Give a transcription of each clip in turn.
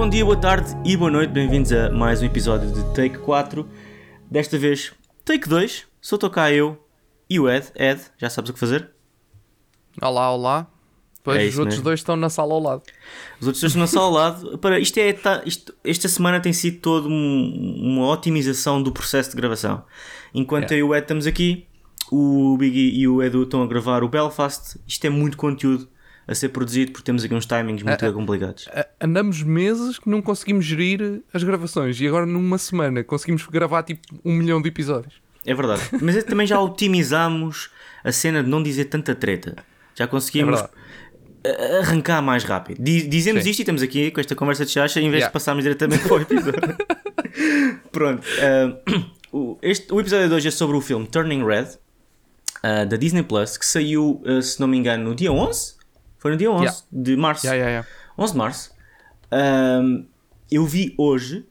Bom dia, boa tarde e boa noite, bem-vindos a mais um episódio de Take 4. Desta vez, Take 2. Só estou cá eu e o Ed. Ed, já sabes o que fazer? Olá, olá. Pois É os outros mesmo. dois estão na sala ao lado. Os outros dois estão na sala ao lado. Para, isto é, tá- isto- esta semana tem sido toda um- uma otimização do processo de gravação. Enquanto Yeah. eu e o Ed estamos aqui, o Biggie e o Edu estão a gravar o Belfast. Isto é muito conteúdo a ser produzido porque temos aqui uns timings muito Ah, complicados. A- Andamos meses que não conseguimos gerir as gravações e agora numa semana conseguimos gravar tipo um milhão de episódios. É verdade. Mas também já otimizamos a cena de não dizer tanta treta. Já conseguimos É a- arrancar mais rápido. Di- Dizemos Sim. isto e estamos aqui com esta conversa de chacha em vez Yeah. de passarmos diretamente para o episódio. Pronto. o, este- o episódio de hoje é sobre o filme Turning Red ah, da Disney Plus que saiu, ah, se não me engano, no dia 11. Foi no dia 11 Yeah. de março. Yeah, yeah, yeah. 11 de março. Ahm, eu vi hoje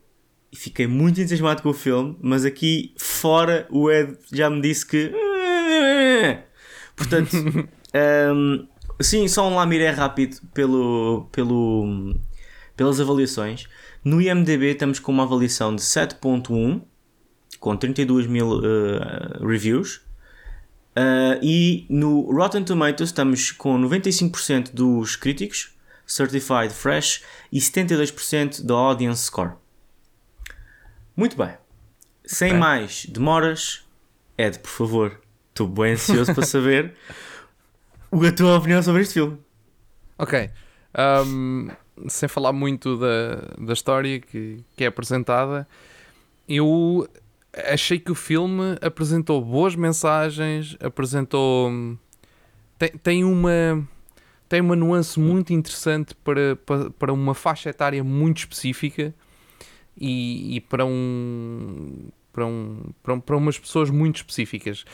e fiquei muito entusiasmado com o filme, mas aqui fora o Ed já me disse que. Portanto, ahm, sim, só um lamiré rápido pelo, pelo, pelas avaliações. No IMDB estamos com uma avaliação de 7.1 com 32 mil eh, reviews. Uh, e no Rotten Tomatoes estamos com 95% dos críticos, Certified Fresh, e 72% da Audience Score. Muito bem. Sem Ok. mais demoras, Ed, por favor, estou bem ansioso para saber a tua opinião sobre este filme. Ok. Ahm, sem falar muito da, da história que, que é apresentada, eu achei que o filme apresentou boas mensagens, apresentou. Tem, tem uma. Tem uma nuance muito interessante para, para, para uma faixa etária muito específica e, e para um. Para, um, para, um- para umas pessoas muito específicas.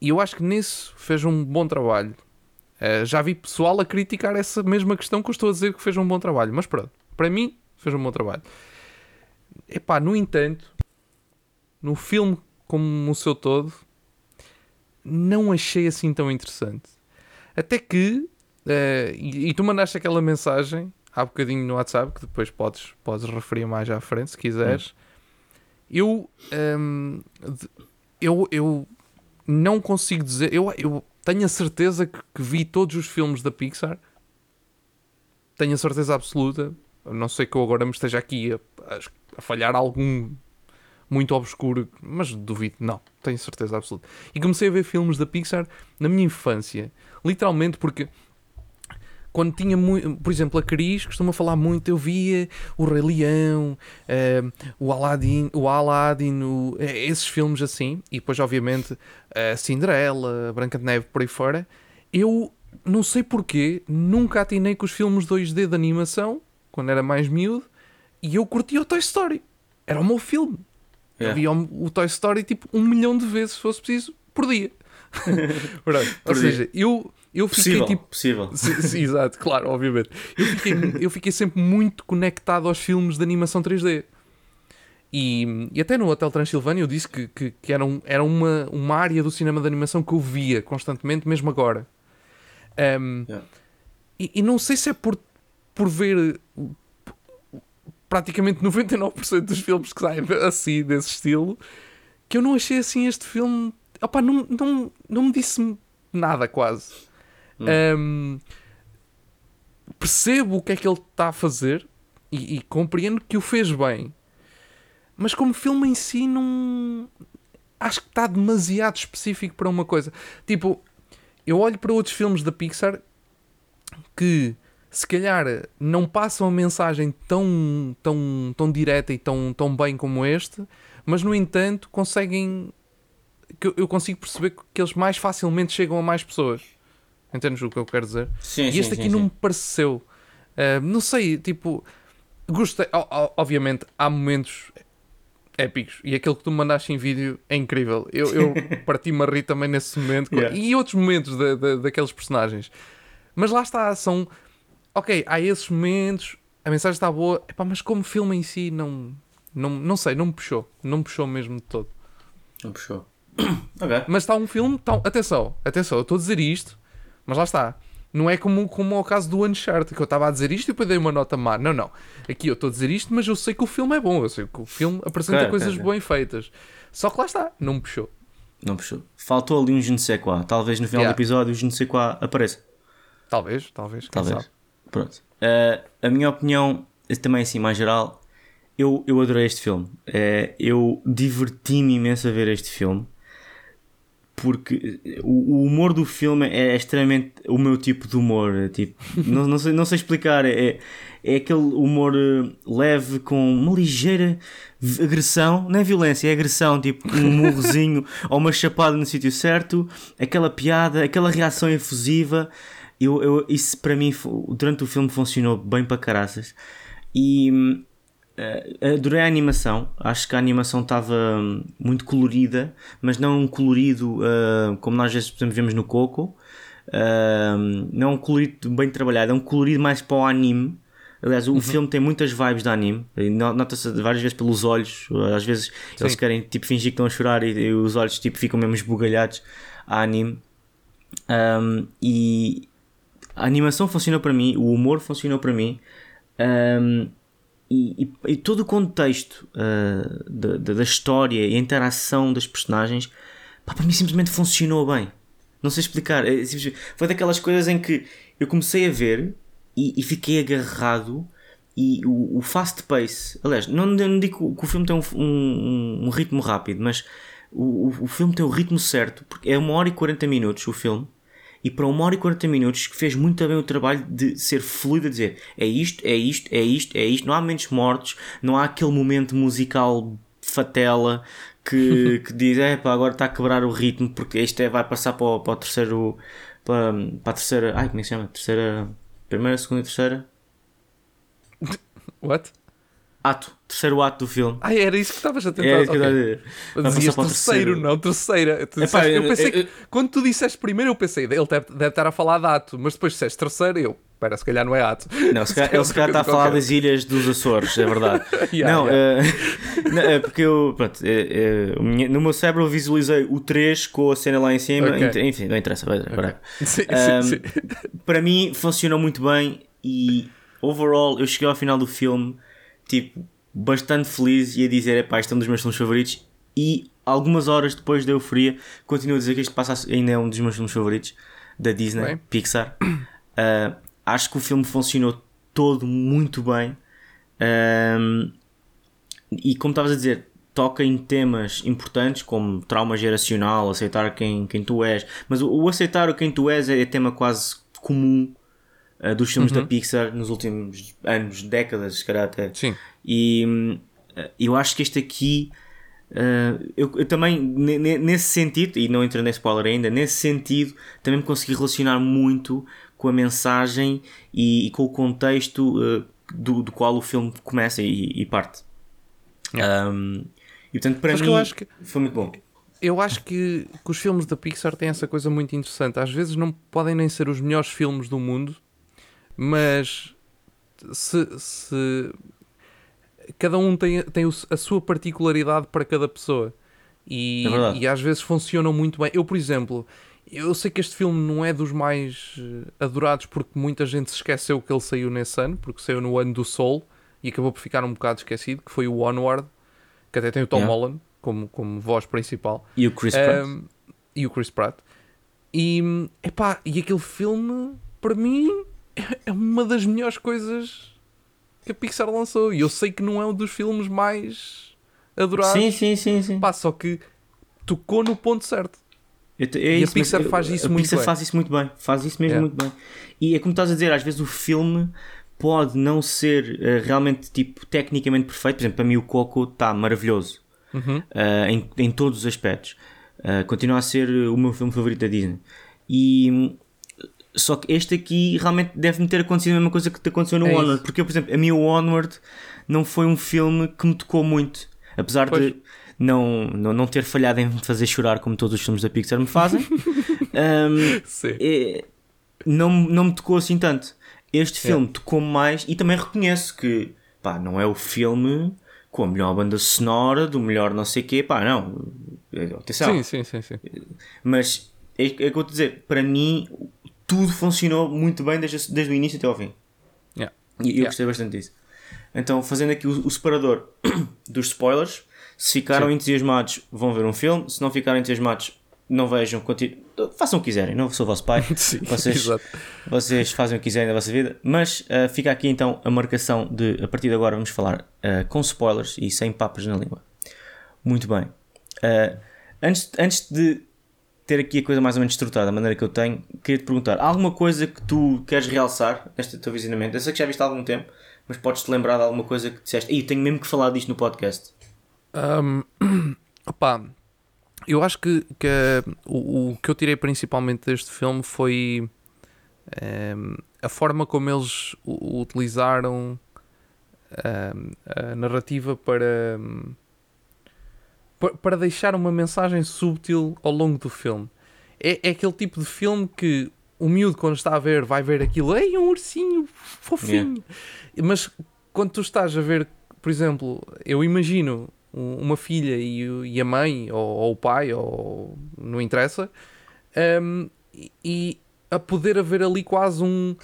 E eu acho que nisso fez um bom trabalho. Uh, já vi pessoal a criticar essa mesma questão que eu estou a dizer que fez um bom trabalho, mas pronto, para mim fez um bom trabalho. Epá, no entanto, no filme como o seu todo, não achei assim tão interessante. Até que, uh, e, e tu mandaste aquela mensagem há bocadinho no WhatsApp, que depois podes, podes referir mais à frente se quiseres. Eu, um, de- eu, eu não consigo dizer, eu, eu tenho a certeza que, que vi todos os filmes da Pixar. Tenho a certeza absoluta. A não sei que eu agora me esteja aqui a, a- a falhar algum muito obscuro, mas duvido, não, tenho certeza absoluta. E comecei a ver filmes da Pixar na minha infância, literalmente porque quando tinha muito, por exemplo, a Cris costuma falar muito, eu via o Rei Leão, eh, o Aladdin, o Aladdin, o- eh, esses filmes assim, e depois obviamente a Cinderela, a Branca de Neve por aí fora. Eu não sei porquê, nunca atinei com os filmes 2D de animação, quando era mais miúdo, e eu curtia o Toy Story. Era o meu filme. Eu Yeah. via o, o Toy Story tipo um milhão de vezes, se fosse preciso, por dia. Ou seja, eu, eu fiquei Possível, tipo possível. Exato, claro, obviamente. Eu fiquei, eu fiquei sempre muito conectado aos filmes de animação 3D. E, e até no Hotel Transilvânia eu disse que, que, que era, um- era uma, uma área do cinema de animação que eu via constantemente, mesmo agora. Ahm, Yeah. e, e não sei se é por, por ver praticamente 99% dos filmes que saem assim, desse estilo, que eu não achei assim este filme. Opá, não, não, não me disse nada quase. Um, percebo o que é que ele está a fazer e, e compreendo que o fez bem, mas como filme em si, não acho que está demasiado específico para uma coisa. Tipo, eu olho para outros filmes da Pixar que se calhar não passam a mensagem tão, tão, tão direta e tão, tão bem como este, mas no entanto conseguem que eu- consigo perceber que eles mais facilmente chegam a mais pessoas. Entendes o que eu quero dizer? Sim, E sim, este aqui sim, não sim. me pareceu. Ah, não sei, tipo, gostei. obviamente, há momentos épicos e aquele que tu me mandaste em vídeo é incrível. Eu, eu parti-me a rir também nesse momento Yeah. e outros momentos da- da- daqueles personagens. Mas lá está, são. Ok, há esses momentos, a mensagem está boa, epá, mas como filme em si, não, não, não sei, não me puxou. Não me puxou mesmo de todo. Não puxou. ok. Mas está um filme. Tá, atenção, atenção, eu estou a dizer isto, mas lá está. Não é como, como ao caso do Uncharted, que eu estava a dizer isto e depois dei uma nota má. Não, não. Aqui eu estou a dizer isto, mas eu sei que o filme é bom. Eu sei que o filme apresenta Claro, coisas claro, bem feitas. Só que lá está, não me puxou. Não puxou. Faltou ali um je ne sais quoi. Talvez no final Yeah. do episódio o je ne sais quoi apareça. Talvez, talvez, Talvez. sabe. Pronto. Eh, a minha opinião, eh, também assim, mais geral, eu, eu adorei este filme. Eh, eu diverti-me imenso a ver este filme. Porque o, o humor do filme é extremamente o meu tipo de humor. Tipo, não, não, sei, não sei explicar. É, é aquele humor leve com uma ligeira agressão. Não é violência, é agressão. Tipo, um murrozinho ou uma chapada no sítio certo. Aquela piada, aquela reação efusiva. Eu, eu, isso para mim, durante o filme, funcionou bem para caraças. E eh, adorei a animação. Acho que a animação estava hum, muito colorida, mas não um colorido ah, como nós às vezes exemplo, vemos no Coco. Ah, não é um colorido bem trabalhado, é um colorido mais para o anime. Aliás, o filme tem muitas vibes de anime. No- Nota-se várias vezes pelos olhos. Às vezes eles querem tipo, fingir que estão a chorar e, e os olhos tipo, ficam mesmo esbugalhados a anime. Um, e a animação funcionou para mim, o humor funcionou para mim. Um, e, e- e todo o contexto uh, da, da- da história e a interação das personagens pá, para mim simplesmente funcionou bem. Não sei explicar. É Foi daquelas coisas em que eu comecei a ver e, e fiquei agarrado. E o, o fast pace, aliás, não, não digo que o filme tem um, um- um ritmo rápido, mas o, o- o filme tem o ritmo certo, porque é uma hora e 40 minutos o filme, e para uma hora e 40 minutos fez muito bem o trabalho de ser fluido, a dizer é isto, é isto, é isto, é isto, não há momentos mortos, não há aquele momento musical fatela que, que diz é pá, agora está a quebrar o ritmo porque este é, vai passar para o, para o terceiro, para, para a terceira, ai como é que se chama? Terceira, primeira, segunda e terceira? What? Ato, terceiro ato do filme. Ah, era isso que estavas a tentar É isso que eu ok. estava a dizer. Para terceiro, terceiro. não, terceira. Tu Epá, disseste- eu pensei que, quando tu disseste primeiro, eu pensei, ele deve, deve estar a falar de ato, mas depois disseste terceiro, eu, espera, se calhar não é ato. Não, se calhar, ele se calhar está a falar das ilhas dos Açores, é verdade. Yeah, não, yeah. não, é porque eu, pronto, o minha- no meu cérebro eu visualizei o 3 com a cena lá em cima, Ok. ent- enfim, não interessa, vai, vai. Sim, Um, sim, sim. Para mim funcionou muito bem e overall eu cheguei ao final do filme tipo bastante feliz e a dizer epá, este é um dos meus filmes favoritos e algumas horas depois da euforia continuo a dizer que este passa ainda é um dos meus filmes favoritos da Disney, Bem. Pixar. Uh, acho que o filme funcionou todo muito bem Um, e como estavas a dizer toca em temas importantes como trauma geracional, aceitar quem, quem tu és mas o, o aceitar o quem tu és é, é tema quase comum uh, dos filmes da Pixar nos últimos anos, décadas, se calhar até Sim. e hum, eu acho que este aqui uh, eu, eu também ne- ne- nesse sentido, e não entrando em spoiler ainda, nesse sentido também me consegui relacionar muito com a mensagem e, e com o contexto uh, do, do qual o filme começa e, e parte. Um, e portanto para Mas que mim eu acho que- foi muito bom. Eu acho que, que os filmes da Pixar têm essa coisa muito interessante. Às vezes não podem nem ser os melhores filmes do mundo, mas se, se cada um tem, tem a sua particularidade para cada pessoa e, É e às vezes funcionam muito bem. Eu, por exemplo, eu sei que este filme não é dos mais eh, adorados porque muita gente se esqueceu que ele saiu nesse ano, porque saiu no ano do Sol e acabou por ficar um bocado esquecido, que foi o Onward, que até tem o Tom Yeah. Holland como, como voz principal. E o Chris Pratt. Um, e o Chris Pratt. E, epá, e aquele filme, para mim, é- é uma das melhores coisas que a Pixar lançou. E eu sei que não é um dos filmes mais adorados. Sim, sim, sim, sim. Pá, só que tocou no ponto certo. Eu te- é E a isso, mas Pixar faz isso a muito Pixar bem. faz isso muito bem. Faz isso mesmo Yeah. muito bem. E é como estás a dizer, às vezes o filme pode não ser eh, realmente tipo tecnicamente perfeito. Por exemplo, para mim o Coco está maravilhoso Uhum. eh, em, em todos os aspectos. Eh, continua a ser o meu filme favorito da Disney. E só que este aqui realmente deve-me ter acontecido a mesma coisa que te aconteceu no É isso. Onward. Porque, eu, por exemplo, a mim o Onward não foi um filme que me tocou muito. Apesar Pois. de não, não, não ter falhado em fazer chorar como todos os filmes da Pixar me fazem. Sim. é- não, não me tocou assim tanto. Este É. filme tocou-me mais e também reconheço que pá, não é o filme com a melhor banda sonora, do melhor não sei quê, pá, não. Atenção. Sim, sim, sim, sim. Mas é, é que eu vou te dizer, para mim tudo funcionou muito bem desde, desde o início até ao fim. Yeah. E eu Yeah. gostei bastante disso. Então, fazendo aqui o, o separador dos spoilers, se ficaram Sim. entusiasmados, vão ver um filme. Se não ficaram entusiasmados, não vejam. continu- Façam o que quiserem, não sou vosso pai. Sim, Vocês, vocês fazem o que quiserem da vossa vida. Mas ah, fica aqui então a marcação de a partir de agora vamos falar ah, com spoilers e sem papas na língua. Muito bem. Ah, antes, antes de ter aqui a coisa mais ou menos estruturada da maneira que eu tenho, queria te perguntar: há alguma coisa que tu queres realçar neste teu visionamento? Eu sei que já viste há algum tempo, mas podes-te lembrar de alguma coisa que disseste? Ih, tenho mesmo que falar disto no podcast. Um, eu acho que, que o, o que eu tirei principalmente deste filme foi um, a forma como eles utilizaram um, a narrativa para, um, para deixar uma mensagem subtil ao longo do filme. É, é aquele tipo de filme que o miúdo, quando está a ver, vai ver aquilo, ei, um ursinho fofinho. Mas quando tu estás a ver, por exemplo, eu imagino um- uma filha e, e a mãe, ou, ou o pai, ou não interessa, um, e- a poder haver ali quase um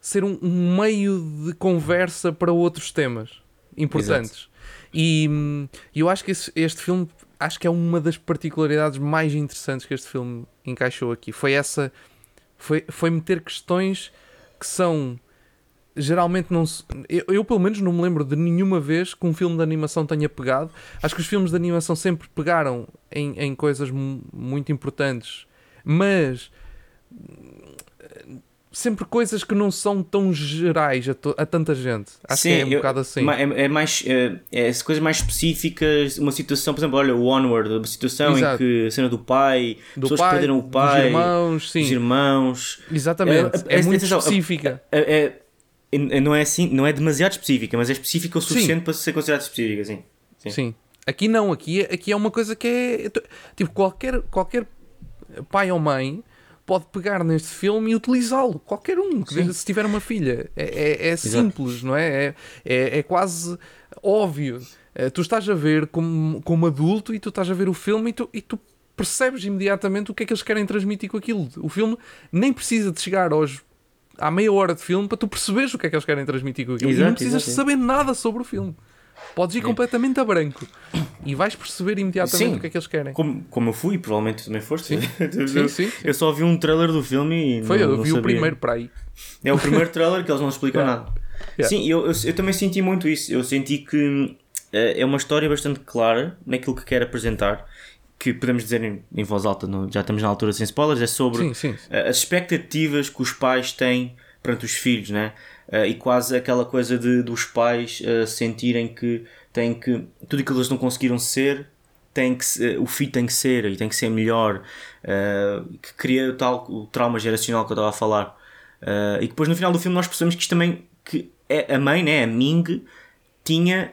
ser um, um meio de conversa para outros temas importantes. E hum, eu acho que esse- este filme acho que é uma das particularidades mais interessantes que este filme encaixou aqui. Foi essa foi, foi meter questões que são geralmente não se, eu, eu pelo menos não me lembro de nenhuma vez que um filme de animação tenha pegado. Acho que os filmes de animação sempre pegaram em, em coisas mu- muito importantes, mas sempre coisas que não são tão gerais a, a tanta gente. Acho que é um eu- bocado assim. É, é mais. É, é coisas mais específicas. Uma situação, por exemplo, olha, o Onward, uma situação Exato. em que a cena do pai, Do pessoas pai, perderam o dos pai, irmãos, sim. dos irmãos. Exatamente. É, É, é, muito específica. É, não é assim, não é demasiado específica, mas é específica o Sim. suficiente para ser considerada específica, sim. Sim. Sim. Aqui não, aqui, é- aqui é uma coisa que é. Tipo, qualquer, qualquer pai ou mãe pode pegar neste filme e utilizá-lo. Qualquer um, que Sim. se tiver uma filha. É, é- é simples, não é? É, é, é quase óbvio. Eh, Tu estás a ver como, como adulto e tu estás a ver o filme e tu, e tu percebes imediatamente o que é que eles querem transmitir com aquilo. O filme nem precisa de chegar aos. À meia hora de filme para tu perceberes o que é que eles querem transmitir com aquilo. e não Exato, precisas exato, saber nada sobre o filme. Podes ir completamente a branco e vais perceber imediatamente Sim. o que é que eles querem. Como, como eu fui, provavelmente tu também foste. eu, Sim, sim, sim. eu só vi um trailer do filme e Foi, não, eu não vi o primeiro para aí. É o primeiro trailer que eles não explicam Yeah. nada. Yeah. Sim, eu, eu, eu também senti muito isso. Eu senti que eh, é uma história bastante clara naquilo que quer apresentar. Que podemos dizer em, em voz alta, não- já estamos na altura sem spoilers. É sobre Sim, sim. eh, as expectativas que os pais têm perante os filhos, né? Eh, e quase aquela coisa de, dos pais eh, sentirem que têm que tudo aquilo que eles não conseguiram ser tem que se- o filho tem que ser e tem que ser melhor. Eh, que cria o tal o trauma geracional que eu estava a falar. Eh, e depois no final do filme nós percebemos que isto também que é, a mãe, né, a Ming tinha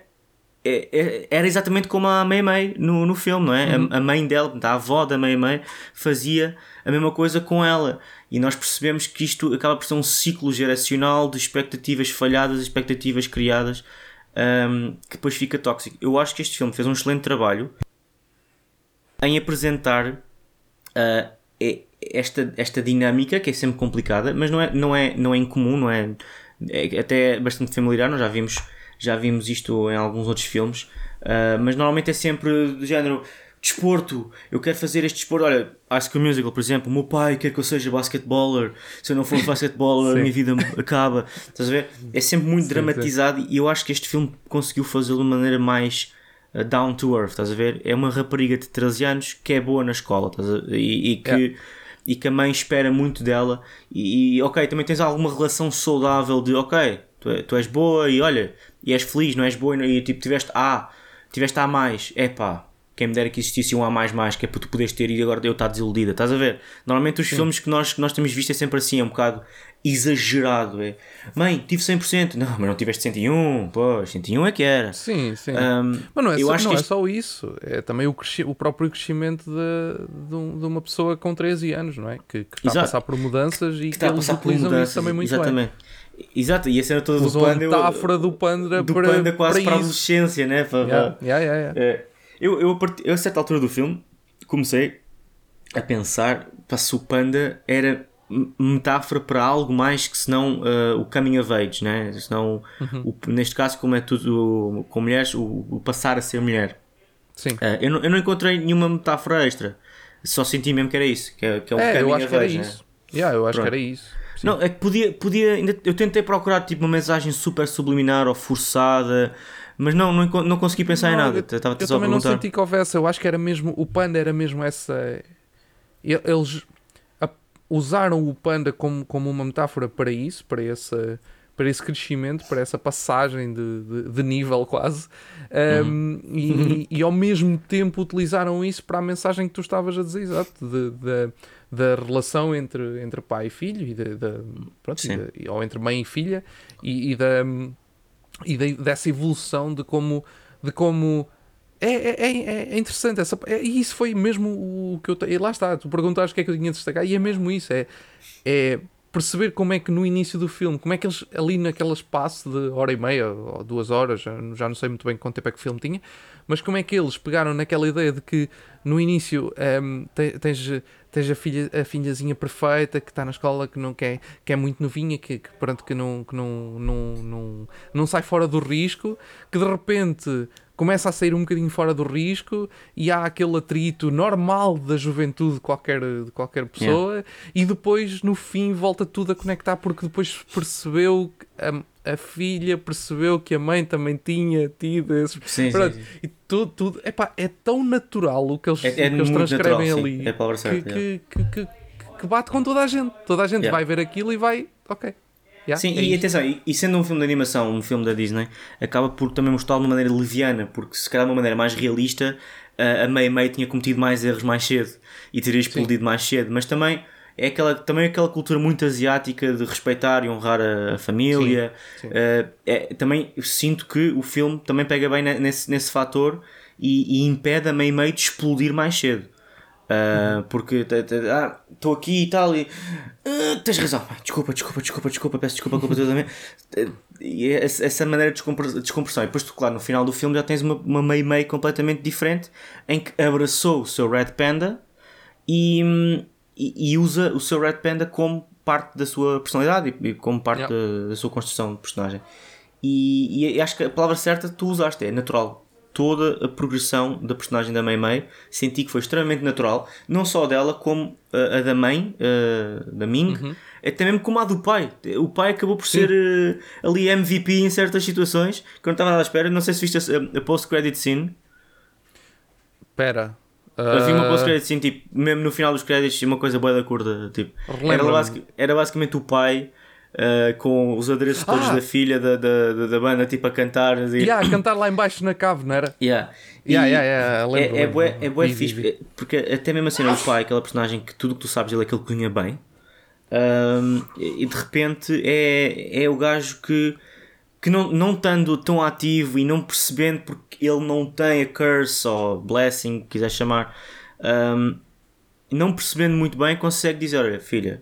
é- é- era exatamente como a Mei Mei no, no filme, não é? A, a mãe dela, a avó da Mei Mei, fazia a mesma coisa com ela. E nós percebemos que isto acaba por ser um ciclo geracional de expectativas falhadas, expectativas criadas, ahm, que depois fica tóxico. Eu acho que este filme fez um excelente trabalho em apresentar e- esta, esta dinâmica que é sempre complicada, mas não é, não é, não é incomum, não é, é até bastante familiar, nós já vimos, já vimos isto em alguns outros filmes, ah, mas normalmente é sempre do género desporto, eu quero fazer este desporto, olha, High School Musical, por exemplo, o meu pai quer que eu seja basquetballer, se eu não for basquetballer a Sim. minha vida acaba, estás a ver? É sempre muito Sim, dramatizado e eu acho que este filme conseguiu fazê-lo de uma maneira mais uh, down to earth, estás a ver? É uma rapariga de 13 anos que é boa na escola, e, e que, Yeah. e que a mãe espera muito dela. E, e, ok, também tens alguma relação saudável de ok, tu, é- tu és boa e olha, e és feliz, não és boa e, e, tipo tiveste A, tiveste A mais, é pá. Quem me dera que existisse um A mais mais, que é para tu poderes ter e agora eu estar desiludida, estás a ver? Normalmente os filmes que nós, que nós temos visto é sempre assim, é um bocado exagerado. É mãe, tive 100%, não, mas não tiveste 101, pois, 101 é que era. Sim, sim. Um, Mas não é, eu só, acho não que é isto- só isso. É também o, o próprio crescimento de, de, um- de uma pessoa com 13 anos, não é? Que, que está a Exato. passar por mudanças e que, que está a eles passar por utilizam mudanças. isso também muito bem. exatamente. Exato, e a cena toda do Usam panda. a metáfora do panda do para, panda quase para, a isso. adolescência, né? Para, Yeah, para- yeah, yeah, yeah. É, eu, eu, eu, a certa altura do filme, comecei a pensar pá, se o panda era metáfora para algo mais que senão uh, o coming of age, né? senão, uhum. o, neste caso, como é tudo com mulheres, o, o passar a ser mulher. Sim. Uh, eu, não, eu não encontrei nenhuma metáfora extra, só senti mesmo que era isso, que é, que é o é, coming eu acho of que era age. Né? isso. Yeah, eu acho Pronto. que era isso. Sim. Não, é que podia, podia ainda, eu tentei procurar tipo uma mensagem super subliminar ou forçada, mas não, não, não consegui pensar não, em nada. Eu, eu também não senti que houvesse, eu acho que era mesmo, o panda era mesmo essa. Eles usaram o panda como, como uma metáfora para isso, para esse, para esse crescimento, para essa passagem de, de, de nível quase, um, uhum. e, e, ao mesmo tempo utilizaram isso para a mensagem que tu estavas a dizer, exato, de da relação entre, entre pai e filho, e de, de pronto, e de, ou entre mãe e filha, e, e, da, e de, dessa evolução de como, de como é, é, é, é interessante, essa, é, e isso foi mesmo o que eu. E lá está, tu perguntaste o que é que eu tinha de destacar, e é mesmo isso: é, é perceber como é que no início do filme, como é que eles ali naquele espaço de hora e meia ou duas horas, já, já não sei muito bem quanto tempo é que o filme tinha, mas como é que eles pegaram naquela ideia de que no início um, tens, tens a, filha, a filhazinha perfeita que está na escola, que não quer, que é muito novinha, que, que, pronto, que, não, que não, não, não, não sai fora do risco, que de repente começa a sair um bocadinho fora do risco e há aquele atrito normal da juventude de qualquer, de qualquer pessoa yeah. e depois no fim volta tudo a conectar porque depois percebeu a, a filha percebeu que a mãe também tinha tido esses sim, sim, sim. e tudo, tudo epá, é tão natural o que eles, é, é que eles transcrevem natural, ali é que, que, que, que, bate com toda a gente. Toda a gente vai ver aquilo e vai ok Yeah, Sim, é e atenção, e, sendo um filme de animação, um filme da Disney, acaba por também mostrar de uma maneira leviana, porque se calhar de uma maneira mais realista, a Mei Mei tinha cometido mais erros mais cedo e teria explodido Sim. mais cedo, mas também é aquela, também aquela cultura muito asiática de respeitar e honrar a, família. Sim, sim. Uh, é, também sinto que o filme também pega bem nesse, nesse fator e, e impede a Mei Mei de explodir mais cedo. Uh, porque estou ah, aqui e tal e uh, tens razão, desculpa, desculpa, desculpa, desculpa, peço desculpa completamente. e essa maneira de descompressão. E depois, claro, no final do filme já tens uma, uma meio meio completamente diferente em que abraçou o seu Red Panda e, e, e usa o seu Red Panda como parte da sua personalidade e, e como parte yeah. da, da, sua construção de personagem. E, e acho que a palavra certa tu usaste, é natural toda a progressão da personagem da Mei Mei. Senti que foi extremamente natural, não só dela, como a, a da mãe, a, da Ming, uhum. até mesmo como a do pai. O pai acabou por ser uh, ali MVP em certas situações que eu não estava à espera. Não sei se viste a, a post-credit scene. Espera. Uh... Eu vi uma post-credit scene, tipo, mesmo no final dos créditos, uma coisa boa da curta. Tipo, era, basic, era basicamente o pai Uh, com os adereços todos ah. da filha da, da, da, banda, tipo a cantar. E... Yeah, a cantar lá embaixo na cave, não era? Yeah. Yeah, yeah, yeah, lembro, é, é, bué, é bué fixe, vi. porque até mesmo assim, o pai, aquela personagem que tudo que tu sabes ele é aquele que cozinha bem, um, e de repente é, é o gajo que, que não, não estando tão ativo e não percebendo porque ele não tem a curse ou blessing, quiser chamar, um, não percebendo muito bem, consegue dizer: Olha, filha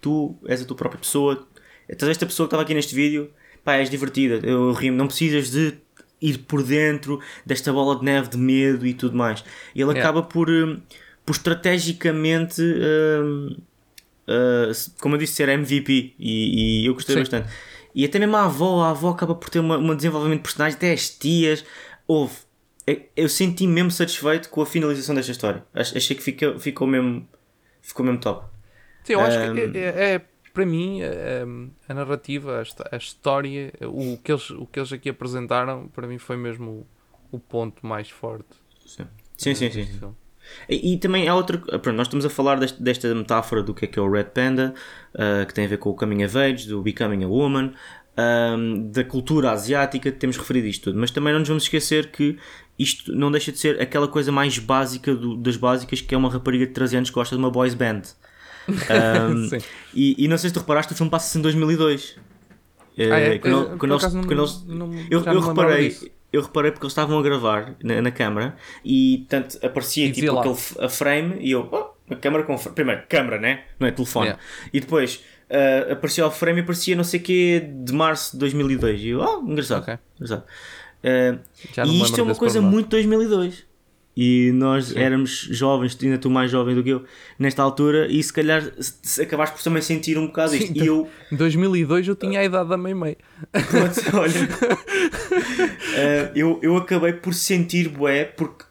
tu és a tua própria pessoa. Estás esta pessoa que estava aqui neste vídeo, pá, és divertida, eu rimo, não precisas de ir por dentro desta bola de neve de medo e tudo mais. E ele yeah. acaba por, hum, por estrategicamente, uh, uh, como eu disse, ser MVP e, e eu gostei Sim. bastante. E até mesmo a avó, a avó acaba por ter uma, um desenvolvimento de personagem, até as tias, houve. Eu senti mesmo satisfeito com a finalização desta história. Achei que ficou, ficou, mesmo, ficou mesmo top. Sim, eu acho um... que é, é, é para mim a, a narrativa, a, a, história, o que, eles, o que eles aqui apresentaram, para mim foi mesmo o, o ponto mais forte. Sim, sim, sim. sim, sim. E, e, também há outra. Pronto, nós estamos a falar deste, desta metáfora do que é que é o Red Panda, uh, que tem a ver com o Coming of Age, do Becoming a Woman, um, da cultura asiática, temos referido isto tudo, mas também não nos vamos esquecer que isto não deixa de ser aquela coisa mais básica do, das básicas que é uma rapariga de 13 anos que gosta de uma boys band. Um, e, e, não sei se tu reparaste, o filme passa-se em 2002. Ah, é? Quando, quando eles, quando eles, não, eu, eu reparei, eu reparei porque eles estavam a gravar na, na câmara e tanto aparecia e tipo aquele a frame e eu, oh, a câmara com primeiro câmara, né? Não é telefone. Yeah. E depois uh, aparecia o frame e aparecia não sei o que de março de 2002 e eu, oh, engraçado. Okay. engraçado. Uh, e isto é uma coisa muito 2002. E nós éramos jovens, ainda tu mais jovem do que eu, nesta altura, e se calhar se- acabaste por também sentir um bocado isto. E eu, Em 2002 eu tinha a idade da Meimei. Pronto, olha, Eh, eu, eu acabei por sentir bué, porque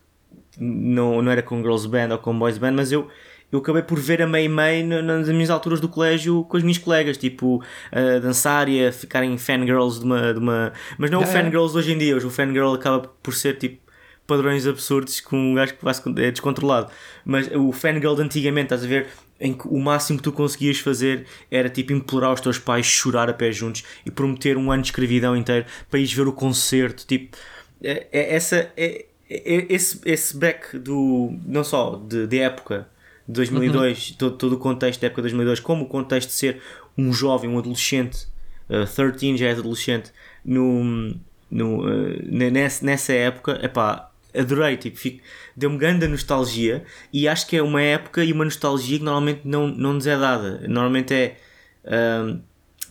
não, não era com girls band ou com boys band, mas eu, eu acabei por ver a Mei na- nas minhas alturas do colégio com as minhas colegas, tipo, a dançar e a ficarem fangirls de uma, de uma. Mas não o é? fangirls de hoje em dia, hoje o fangirl acaba por ser tipo padrões absurdos com um gajo que é descontrolado. Mas o fangirl de antigamente, estás a ver? Em que o máximo que tu conseguias fazer era tipo implorar aos teus pais chorar a pé juntos e prometer um ano de escravidão inteiro para ires ver o concerto. Tipo, é, é- essa, é, é- esse, esse back do. não só de, de época de 2002, todo, todo o contexto da época de 2002, como o contexto de ser um jovem, um adolescente, uh, 13 já és adolescente, no, no, uh, ne- nessa, nessa época, epá, adorei, tipo, fico- deu-me grande nostalgia e acho que é uma época e uma nostalgia que normalmente não, não nos é dada. Normalmente é. um,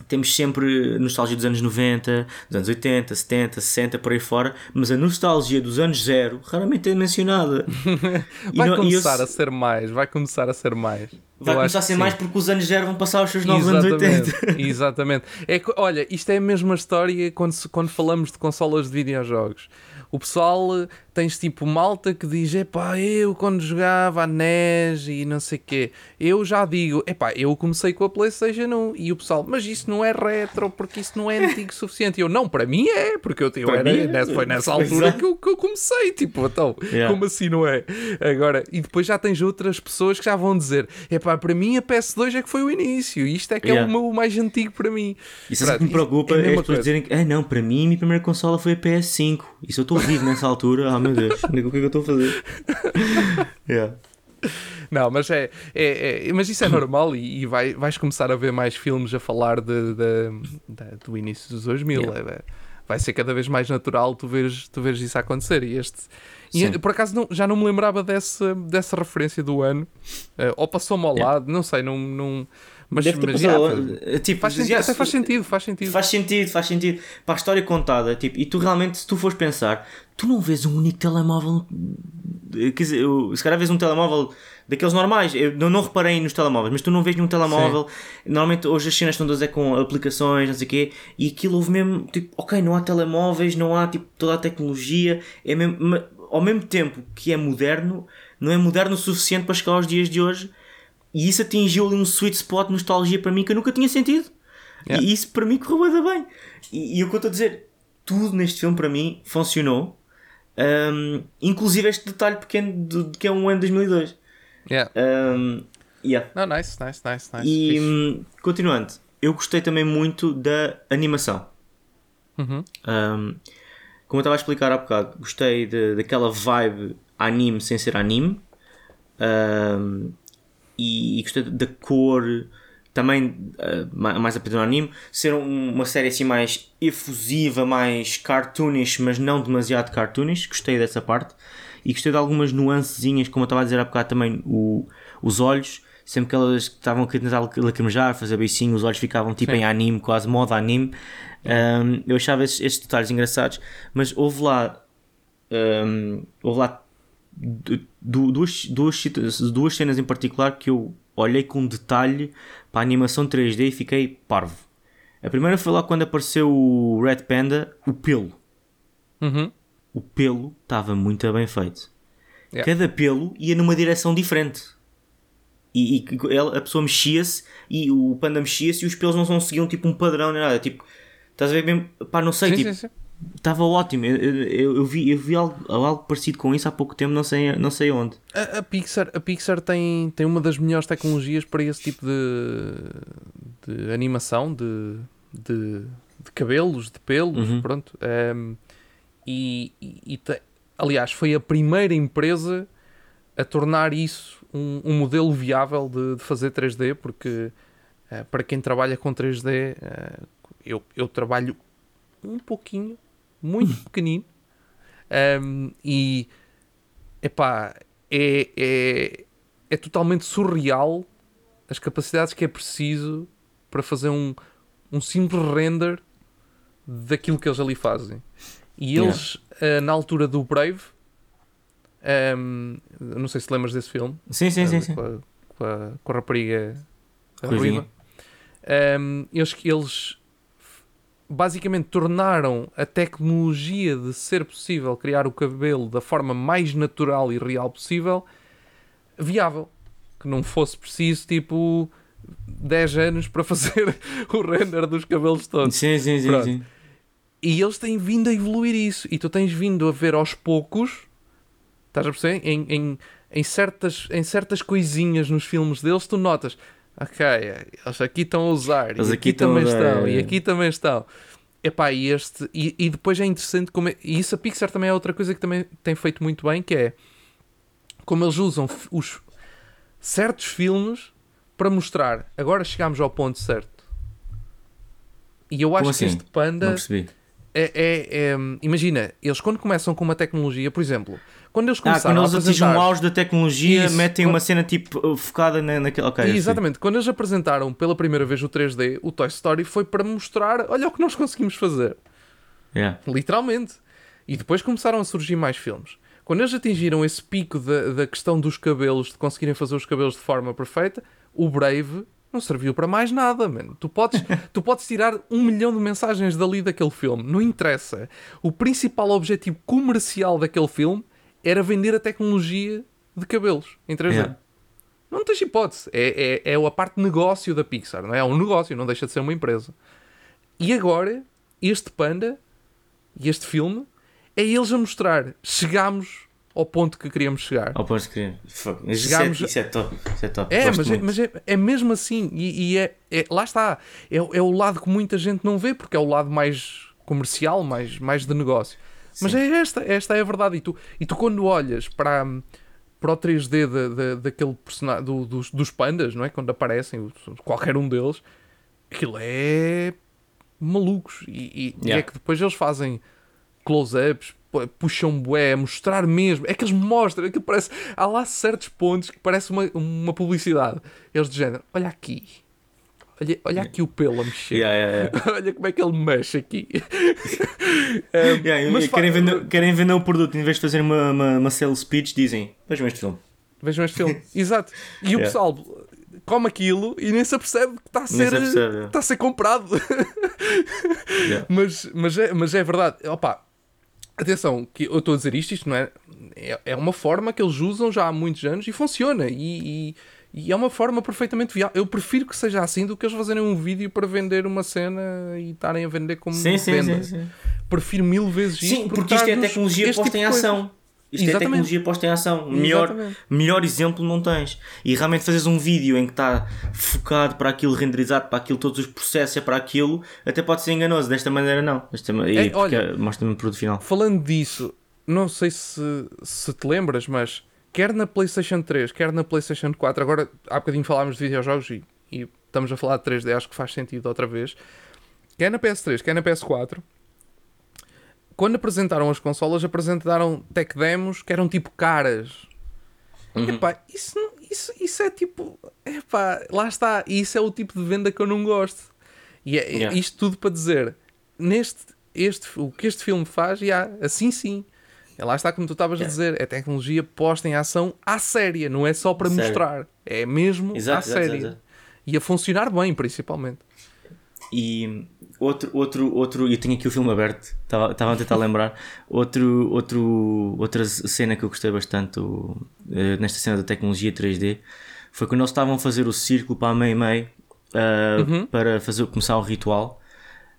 temos sempre nostalgia dos anos 90, dos anos 80, 70, 60, por aí fora, mas a nostalgia dos anos zero raramente é mencionada. Vai não- eu começar se- a ser mais, vai começar a ser mais. Vai Eu começar a ser mais sim. porque os anos zero vão passar os seus novos anos 80. Exatamente. É, olha, isto é a mesma história quando, quando falamos de consolas de videojogos. O pessoal eh, tens tipo malta que diz: epá, eu quando jogava a NES e não sei o quê, eu já digo: epá, eu comecei com a PlayStation 1 e o pessoal, mas isso não é retro porque isso não é antigo o suficiente. E eu, não, para mim é, porque eu, eu era, é. foi nessa altura Exato. que eu, que eu comecei. Tipo, então, Yeah. como assim não é? Agora, e depois já tens outras pessoas que já vão dizer: epá, para mim a PS2 é que foi o início, isto é que é Yeah. o meu mais antigo para mim. Isso é que me Pronto, preocupa é é, as pessoas dizerem ah não, para mim a minha primeira consola foi a PS5. E se eu estou vivo nessa altura, ah meu Deus, o que é que eu estou a fazer? Yeah. Não, mas é, é, é- mas isso é normal e, e vai, vais começar a ver mais filmes a falar de, de- de- do início dos 2000. Yeah. é- vai ser cada vez mais natural tu veres, tu veres isso acontecer. E este, e, por acaso não- já não me lembrava dessa, dessa referência do ano, Eh, ou passou-me ao Yeah. lado, não sei, não. não mas, Deve mas passado, eh, tipo, faz sentido, até faz sentido, faz sentido. Faz sentido, faz sentido. Para a história contada, tipo, e tu realmente, se tu fores pensar, tu não vês um único telemóvel. eh, Quer dizer, se calhar vês um telemóvel daqueles normais. Eu não, não reparei nos telemóveis, mas tu não vês nenhum telemóvel. Normalmente hoje as cenas estão todas é com aplicações, não sei o quê, e aquilo houve mesmo, tipo, ok, não há telemóveis, não há tipo toda a tecnologia, é mesmo, ao mesmo tempo que é moderno, não é moderno o suficiente para chegar aos dias de hoje. E isso atingiu ali um sweet spot de nostalgia para mim que eu nunca tinha sentido. Yeah. E isso para mim correu bem. E, e o que eu estou a dizer, tudo neste filme para mim funcionou. Um, inclusive este detalhe pequeno de, de que é um ano de 2002. Yeah. Um, yeah. Não, nice, nice, nice, nice. E hum, continuando, eu gostei também muito da animação. Uhum. Um, como eu estava a explicar há bocado, gostei de, daquela vibe anime sem ser anime. Um, e, e gostei da cor, também uh, ma- mais a anime. Ser um- uma série assim mais efusiva, mais cartoonish, mas não demasiado cartoonish. Gostei dessa parte. E gostei de algumas nuancezinhas, como eu estava a dizer há bocado também, o, os olhos. Sempre que elas estavam a tentar lacrimejar, fazer beicinho, os olhos ficavam tipo Sim. em anime, quase modo anime. Um, eu achava estes, estes detalhes engraçados, mas houve lá, um, houve lá duas, duas, duas cenas em particular que eu olhei com detalhe para a animação 3D e fiquei parvo. A primeira foi lá quando apareceu o Red Panda, o pelo. Uhum. O pelo estava muito bem feito. Yeah. Cada pelo ia numa direção diferente. E, e ele- a pessoa mexia-se e o panda mexia-se e os pelos não, não seguiam tipo um padrão nem nada. Tipo, estás a ver mesmo? Pá, não sei, Sim, tipo, sim, sim. Estava ótimo. Eu, eu, eu vi, eu vi algo, algo parecido com isso há pouco tempo, não sei, não sei onde. A, a Pixar, a Pixar tem, tem uma das melhores tecnologias para esse tipo de, de animação, de, de, de cabelos, de pelos, Uhum. pronto. Ehm, e, e- te- aliás, foi a primeira empresa a tornar isso um, um modelo viável de, de fazer 3D, porque eh, para quem trabalha com 3D, eh, eu, eu trabalho um pouquinho, muito pequenino, Ehm, e epá, é, é, é totalmente surreal as capacidades que é preciso para fazer um, um simples render daquilo que eles ali fazem. E Yeah. eles, eh, na altura do Brave, Um, não sei se lembras desse filme. Sim, sim, sim. uh, sim. Com, a, com, a, com a rapariga ruiva. Um, eles, eles basicamente tornaram a tecnologia de ser possível criar o cabelo da forma mais natural e real possível viável. Que não fosse preciso, tipo, 10 anos para fazer o render dos cabelos todos. Sim, sim, sim, sim. E eles têm vindo a evoluir isso. E tu tens vindo a ver aos poucos, estás a perceber? Em, em, em, certas, em certas coisinhas nos filmes deles, tu notas, ok, eles aqui estão a usar, Eles e aqui aqui, também a dar- estão, e aqui também estão. Epá, e, este, e, e depois é interessante como é- e isso a Pixar também é outra coisa que também tem feito muito bem, que é como eles usam os certos filmes para mostrar, agora chegamos ao ponto certo. E eu acho Como que assim? este panda Não percebi. É, é- é, imagina, eles quando começam com uma tecnologia, por exemplo, quando eles Ah, começaram quando eles a atingem o auge da tecnologia, Isso, metem quando- uma cena tipo focada na, naquele. Ok, eu sei. Exatamente, quando eles apresentaram pela primeira vez o 3D, o Toy Story foi para mostrar, olha o que nós conseguimos fazer, Yeah. literalmente. E depois começaram a surgir mais filmes. Quando eles atingiram esse pico da, da questão dos cabelos, de conseguirem fazer os cabelos de forma perfeita, o Brave não serviu para mais nada, mano. Tu podes, tu podes tirar um milhão de mensagens dali daquele filme, não interessa. O principal objetivo comercial daquele filme era vender a tecnologia de cabelos em 3D. Yeah. Não tens hipótese. É, é, é a parte de negócio da Pixar, não é? É um negócio, não deixa de ser uma empresa. E agora, este panda e este filme é eles a mostrar. Chegámos ao ponto que queríamos chegar. Ao ponto de mas Isso, é, Chegámos- isso é top. Isso é top. É, mas, é, mas é, é mesmo assim. E, e é, é- lá está. É, é o lado que muita gente não vê, porque é o lado mais comercial, mais, mais de negócio. Mas é esta, esta é a verdade. E tu, e tu quando olhas para, para o 3D da, da, daquele personagem, do- dos, dos pandas, não é? Quando aparecem, qualquer um deles, aquilo é malucos. E, e- e Yeah. é que depois eles fazem close-ups, puxam bué, a mostrar mesmo. É que eles mostram, aquilo parece. Há lá certos pontos que parece uma, uma publicidade. Eles de género, olha aqui. Olha, olha aqui o pelo a mexer. Yeah, yeah, yeah. olha como é que ele mexe aqui. Yeah, Mas e fa- querem, vender, querem vender o produto em vez de fazer uma, uma, uma sales speech, dizem: Vejam este filme. Vejam este filme. Exato. E o pessoal come aquilo e nem se apercebe que está a ser, está a ser comprado. Mas, mas, é, mas é verdade. Opa, atenção, que eu estou a dizer isto, isto não é, é. É uma forma que eles usam já há muitos anos e funciona. E, e, e é uma forma perfeitamente viável. Eu prefiro que seja assim do que eles fazerem um vídeo para vender uma cena e estarem a vender como Sim, sim, venda. sim, sim. Prefiro mil vezes isto. Sim, porque isto é tecnologia posta tipo em ação. Isto é Exatamente. tecnologia posta em ação. Melhor, Exatamente. melhor exemplo não tens. E realmente fazes um vídeo em que está focado para aquilo, renderizado para aquilo, todos os processos é para aquilo, até pode ser enganoso. Desta maneira, não. Desta, É, olha- mostra-me o produto final. Falando disso, não sei se, se te lembras, mas quer na PlayStation 3, quer na PlayStation 4, agora há bocadinho falámos de videojogos e, e estamos a falar de 3D, acho que faz sentido outra vez. Quer na PS3, quer na PS4, quando apresentaram as consolas, apresentaram tech demos que eram tipo caras. Uhum. Epá, isso, não- isso, isso é tipo. Epá, lá está. Isso é o tipo de venda que eu não gosto. E é, Yeah. isto tudo para dizer, neste, este, o que este filme faz, já, assim sim. É lá está como tu estavas a Yeah. dizer, é tecnologia posta em ação à séria, não é só para Sério. mostrar, é mesmo Exato, à exato, séria. exato. E a funcionar bem, principalmente. E outro, outro, outro, eu tenho aqui o filme aberto, estava estava a tentar lembrar. Outro, outro, outra cena que eu gostei bastante eh, nesta cena da tecnologia 3D foi quando eles estavam a fazer o círculo para a meio-meio uh, para fazer, começar o ritual.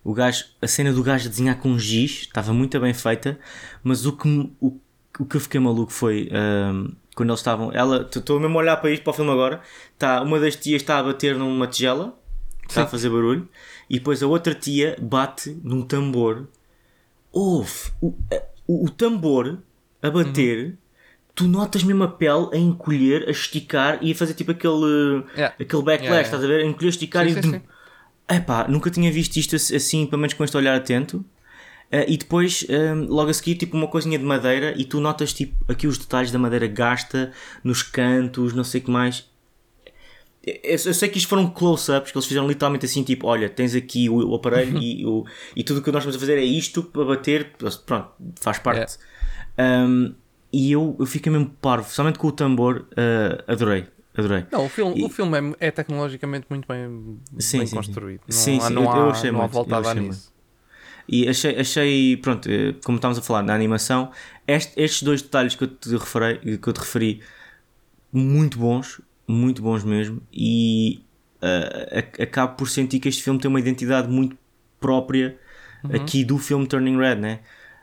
O gajo, a cena do gajo a desenhar com giz estava muito bem feita, mas o que, o, o que eu fiquei maluco foi um, quando eles estavam. Ela, estou mesmo a olhar para isto, para o filme agora. Tá, uma das tias está a bater numa tigela, está a fazer barulho, e depois a outra tia bate num tambor. Ouve, o, o, o tambor a bater, tu notas mesmo a pele a encolher, a esticar e a fazer tipo aquele, Yeah. aquele backlash, Yeah, yeah. estás a ver? A encolher, esticar Sim, e. sim, sim. Epá, nunca tinha visto isto ass- assim, pelo menos com este olhar atento. Eh, e depois, ehm, logo a seguir, tipo uma coisinha de madeira, e tu notas tipo aqui os detalhes da madeira gasta nos cantos, não sei o que mais. Eu, sei que isto foram close-ups, que eles fizeram literalmente assim: tipo, olha, tens aqui o, o aparelho e, o, e tudo o que nós vamos fazer é isto para bater. Pronto, faz parte. Um, e eu, eu fiquei mesmo parvo, somente com o tambor, uh, adorei. Adorei. Não, o filme, E- o filme é, é tecnologicamente muito bem, Sim, bem sim, construído. Não, Sim, há, sim, não eu- eu há, achei não há muito, volta a dar achei nisso. E achei, achei pronto, eh, como estávamos a falar na animação, este- estes dois detalhes que eu, te referi, que eu te referi, muito bons, muito bons mesmo, e ac- acabo por sentir que este filme tem uma identidade muito própria Uhum. aqui do filme Turning Red, né?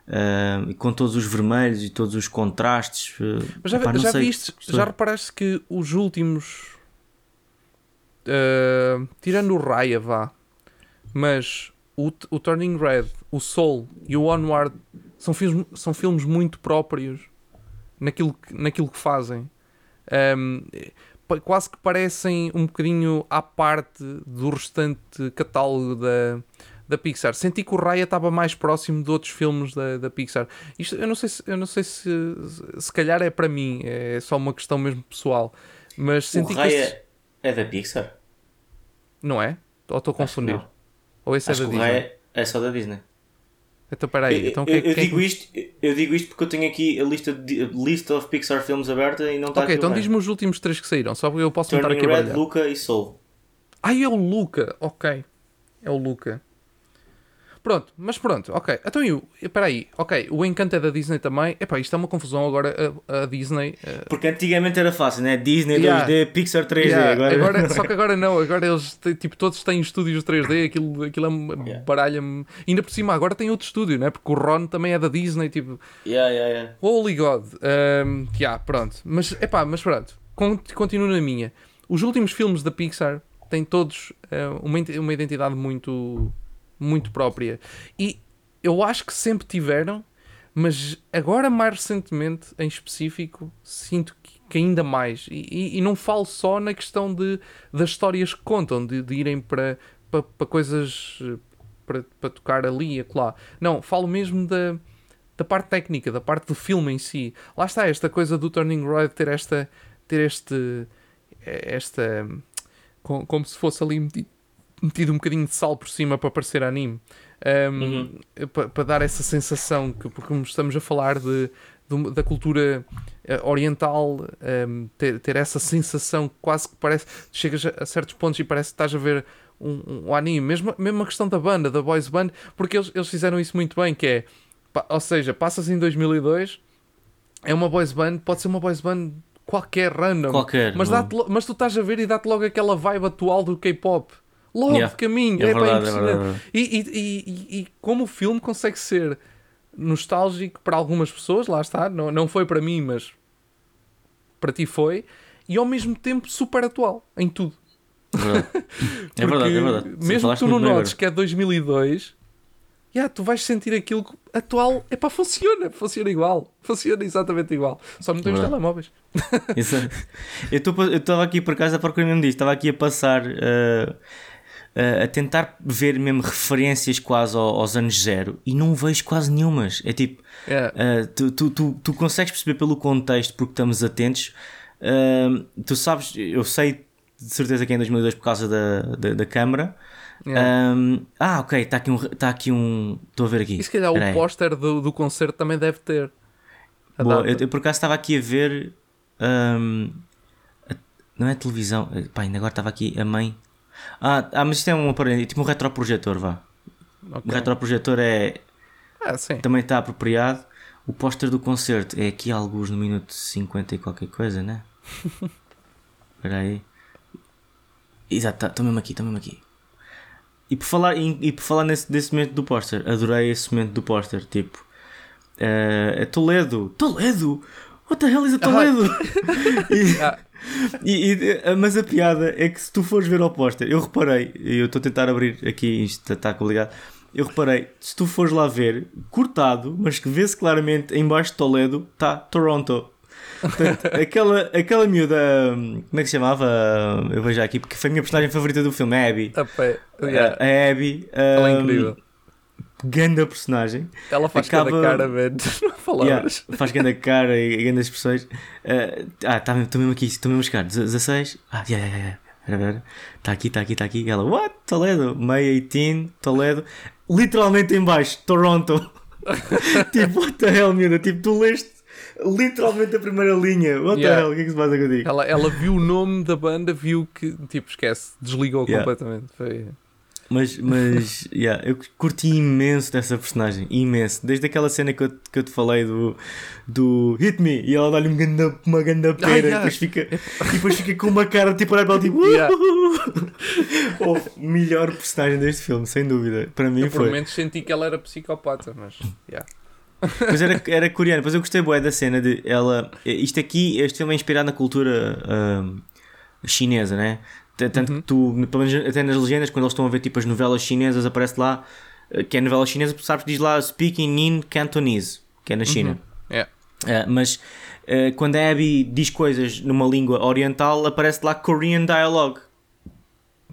Eh, com todos os vermelhos e todos os contrastes. eh, Mas já, epá, já sei, viste, já reparaste que os últimos. ah, tirando o Raya, vá. Mas o, o Turning Red, o Soul e o Onward são filmes, são filmes muito próprios naquilo que, naquilo que fazem. Ahm, pa- quase que parecem um bocadinho à parte do restante catálogo da, da Pixar. Senti que o Raya estava mais próximo de outros filmes da, da Pixar. Isto, eu não sei, se, eu não sei se, se calhar é para mim, é só uma questão mesmo pessoal. Mas O senti que. Raya este- é da Pixar? Não é? Ou estou a que confundir? Ou esse Acho é que da o Disney? Raya é só da Disney. Então peraí, Eu- então eu, eu é que- digo isto, eu digo isto porque eu tenho aqui a lista de list of Pixar filmes aberta e não está Ok, aqui então diz-me os últimos três que saíram, só porque eu posso Turning aqui a Red, baralhar. Luca e Soul. Ah, é o Luca, ok. É o Luca. Pronto, mas pronto, ok. Então eu, espera aí, ok, o Encanto é da Disney também. Epá, isto é uma confusão agora, a, a Disney. eh, Porque antigamente era fácil, né? Disney Yeah. 2D, Pixar 3D. yeah, agora... agora- só que agora não, agora eles tipo, todos têm estúdios 3D, aquilo, aquilo é uma Yeah. baralha-me. Ainda por cima, agora tem outro estúdio, né? Porque o Ron também é da Disney, tipo, Yeah, yeah, yeah. Holy God. Um, yeah, pronto. Mas, epá, mas pronto. Con- Continuo na minha. Os últimos filmes da Pixar têm todos eh, uma, uma identidade muito, muito própria. E eu acho que sempre tiveram, mas agora mais recentemente, em específico, sinto que, que ainda mais. E, e- e não falo só na questão de, das histórias que contam, de, de irem para, para, para coisas eh, para, para tocar ali e acolá. Não, falo mesmo da, da parte técnica, da parte do filme em si. Lá está esta coisa do Turning Red ter esta ter este esta com- como se fosse ali meti- metido um bocadinho de sal por cima para parecer anime. Um, Uhum. pa- para dar essa sensação que porque estamos a falar de, de- da cultura eh, oriental um, ter, ter essa sensação que quase que parece chegas a, a certos pontos e parece que estás a ver um, um anime, mesmo, mesmo a questão da banda, da boys band, porque eles, eles fizeram isso muito bem, que é ou seja, passas em 2002 é uma boys band, pode ser uma boys band qualquer random, Qualquer. mas, lo- mas tu estás a ver e dá-te logo aquela vibe atual do K-pop. Logo Yeah. de caminho. É É, verdade, é impressionante. é. E, e, e, e- como o filme consegue ser nostálgico para algumas pessoas, lá está, não, não foi para mim, mas para ti foi, e ao mesmo tempo super atual em tudo. É verdade, é verdade. Mesmo que tu não notes que é 2002, yeah, tu vais sentir aquilo que- atual. É pá, funciona, funciona igual. Funciona exatamente igual. Só não temos telemóveis. Exato. Eu estava aqui por acaso a procurar mesmo disto, estava aqui a passar uh, uh, a tentar ver mesmo referências quase ao- aos anos zero e não vejo quase nenhumas. É tipo, Yeah. uh, tu, tu, tu, tu consegues perceber pelo contexto porque estamos atentos. Uh, tu sabes, eu sei de certeza que é em 2002 por causa da, da, da câmara. Yeah. Um, ah, ok, está aqui um. Está aqui um. Estou a ver aqui. E se calhar Espera o póster do, do concerto também deve ter. a Boa, eu, eu por acaso estava aqui a ver. hum, a- não é televisão. eh, Pá, ainda agora estava aqui a mãe. Ah, ah, mas isto é um aparelho, tipo um retroprojetor, vá. Ok. O retroprojetor é, Ah, sim. também está apropriado. O póster do concerto é aqui alguns no minuto 50 e qualquer coisa, né? Espera aí. Exato, estou mesmo aqui, estou mesmo aqui. E por falar, em- e por falar nesse, desse momento do póster, adorei esse momento do póster, tipo... eh, é Toledo! Toledo! What the hell is a Toledo? E- Ah, e- e- a- mas a piada é que se tu fores ver ao póster, eu reparei, eu estou a tentar abrir aqui, isto está complicado. Eu reparei, se tu fores lá ver, cortado, mas que vê-se claramente em baixo de Toledo, está Toronto. Portanto, aquela, aquela miúda, hum, como é que se chamava? Eu vejo aqui, porque foi a minha personagem favorita do filme, a Abby. a. Yeah. A Abby, Ela é hum, incrível. Ganda personagem. Ela faz acaba- cara, velho. Não palavras. Yeah, faz grande cara e grande expressões. Uh, ah, estou mesmo aqui, estou mesmo a chegar. 16. Ah, yeah, yeah, yeah. Está aqui, está aqui, está aqui. E ela, what? Toledo. May 18, Toledo. Literalmente em baixo, Toronto. tipo, what the hell, miúda? Tipo, tu leste, Literalmente a primeira linha. What Yeah. the hell? O que é que se passa contigo? Ela, ela viu o nome da banda, viu que, tipo, esquece, desligou Yeah. completamente. Foi... Mas, mas yeah, eu curti imenso dessa personagem, imenso. Desde aquela cena que eu, que eu te falei do, do Hit Me e ela dá-lhe um uma ganda pera yeah. e, depois fica, e depois fica com uma cara tipo olhar para ela tipo Yeah. oh, melhor personagem deste filme, sem dúvida. Para mim Eu por foi. momentos senti que ela era psicopata, mas. Yeah. Mas era, era coreano, mas eu gostei bué da cena de ela. Isto aqui, este filme é inspirado na cultura ahm, chinesa, né? Tanto que tu, pelo menos até nas legendas, quando eles estão a ver tipo as novelas chinesas, aparece lá eh, que é novela chinesa, sabes que diz lá Speaking in Cantonese, que é na China. Yeah. Eh, mas eh, quando a Abby diz coisas numa língua oriental, aparece lá Korean Dialogue.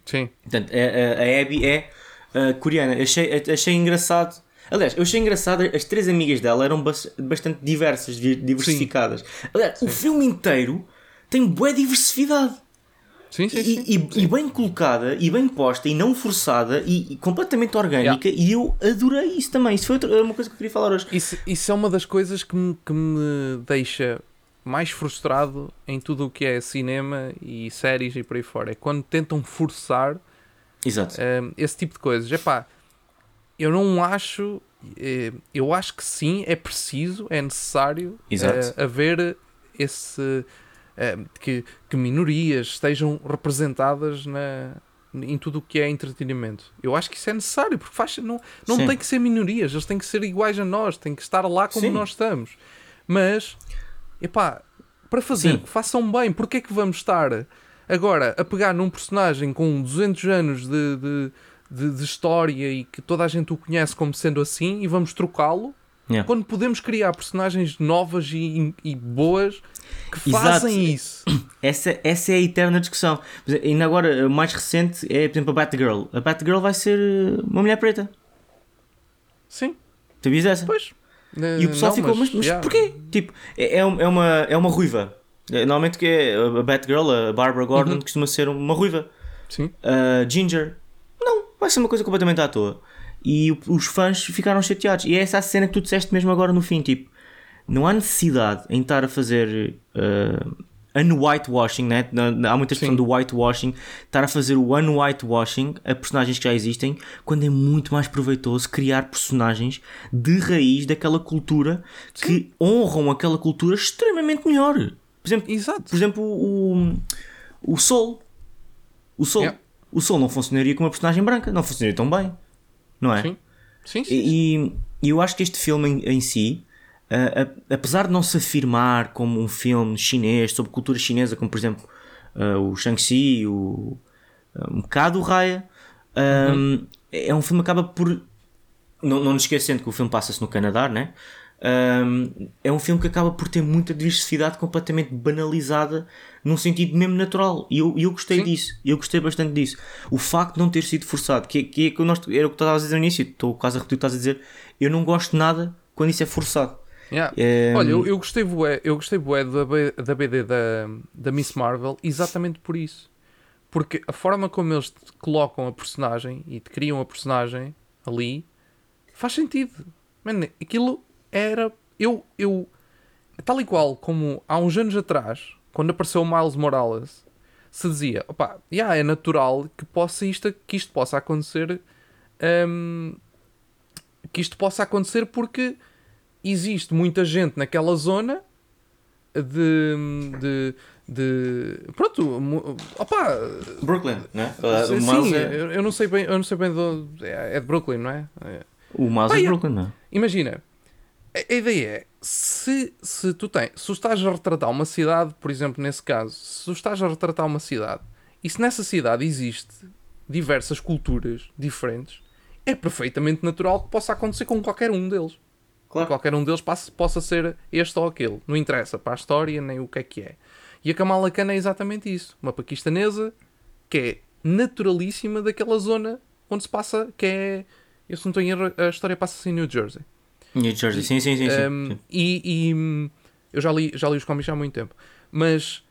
Sim. Portanto, a, a, a Abby é uh, coreana. Achei, achei engraçado. Aliás, eu achei engraçado. As três amigas dela eram bas- bastante diversas, di- diversificadas. Aliás, o filme inteiro tem boa diversidade. Sim, sim, sim. E, e- e bem colocada, e bem posta, e não forçada, e, e completamente orgânica. E eu adorei isso também. Isso foi outra- uma coisa que eu queria falar hoje. Isso, isso é uma das coisas que me, que me deixa mais frustrado em tudo o que é cinema e séries e por aí fora. É quando tentam forçar Exato. hum, esse tipo de coisas. Epá, eu não acho. eh, Eu acho que sim, é preciso, é necessário Exato. eh, haver esse. Eh, que, que minorias estejam representadas na, em tudo o que é entretenimento. Eu acho que isso é necessário, porque faz, não, não Sim. tem que ser minorias, eles têm que ser iguais a nós, têm que estar lá como Sim. nós estamos. Mas, epá, para fazer, façam bem, porque é que vamos estar agora a pegar num personagem com 200 anos de, de, de- de história e que toda a gente o conhece como sendo assim e vamos trocá-lo? Yeah. Quando podemos criar personagens novas e, e boas que Exato. fazem isso. Essa, essa é a eterna discussão. Ainda agora, o mais recente é, por exemplo, a Batgirl. A Batgirl vai ser uh, uma mulher preta. Sim, Tu vias essa? pois. E o pessoal Não, ficou, mas, mas yeah. porquê? Tipo, é, é é uma, é uma ruiva. É, Normalmente que é a Batgirl, a Barbara Gordon, Uhum. costuma ser uma ruiva. Sim. A Ginger, não, vai ser uma coisa completamente à toa. E os fãs ficaram chateados. E é essa a cena que tu disseste mesmo agora no fim, tipo, não há necessidade em estar a fazer uh, un-whitewashing, né? Há muita questão Sim. do whitewashing, estar a fazer o un-whitewashing a personagens que já existem, quando é muito mais proveitoso criar personagens de raiz daquela cultura que honram aquela cultura extremamente melhor. Por exemplo, Exato. por exemplo o, o Sol. O Sol. Yeah. O Sol não funcionaria com uma personagem branca, não funcionaria tão bem. Não é? Sim. Sim, sim. E, e eu acho que este filme em, em si, a- apesar de não se afirmar como um filme chinês sobre cultura chinesa, como por exemplo ah, o Shang-Chi, o, ah, um bocado o Raya, ah, é um filme que acaba por. Não, não nos esquecendo que o filme passa-se no Canadá, né? Um, é um filme que acaba por ter muita diversidade completamente banalizada num sentido mesmo natural e eu, eu gostei Sim. disso eu gostei bastante disso o facto de não ter sido forçado que, que, é que nós, era o que tu estavas a dizer no início estou quase a repetir o que estás a dizer eu não gosto de nada quando isso é forçado Yeah. É, Olha, eu, eu gostei bué, eu gostei bué da, da BD da, da Miss Marvel exatamente por isso. Porque a forma como eles te colocam a personagem e te criam a personagem ali faz sentido. Man, aquilo era. Eu, eu. Tal e qual como há uns anos atrás, quando apareceu o Miles Morales, se dizia: opá, yeah, é natural que, possa isto, que isto possa acontecer. hum, que isto possa acontecer porque existe muita gente naquela zona de. de, de pronto, opá, Brooklyn né? o sim, é, eu, não sei bem, eu não sei bem de onde, é é de Brooklyn, não é? É. o Miles é de é- Brooklyn não é? Imagina, a, ideia é se, se tu tens, se tu estás a retratar uma cidade, por exemplo, nesse caso, se tu estás a retratar uma cidade e se nessa cidade existe diversas culturas diferentes, é perfeitamente natural que possa acontecer com qualquer um deles. Claro. Qualquer um deles passe- possa ser este ou aquele. Não interessa para a história nem o que é que é. E a Kamala Khan é exatamente isso. Uma paquistanesa que é naturalíssima daquela zona onde se passa, que é... Eu se não estou em erro, a história passa-se em New Jersey. New Jersey sim sim sim, sim, Um, sim. E, e, eu já li, já li os cómics há muito tempo. Mas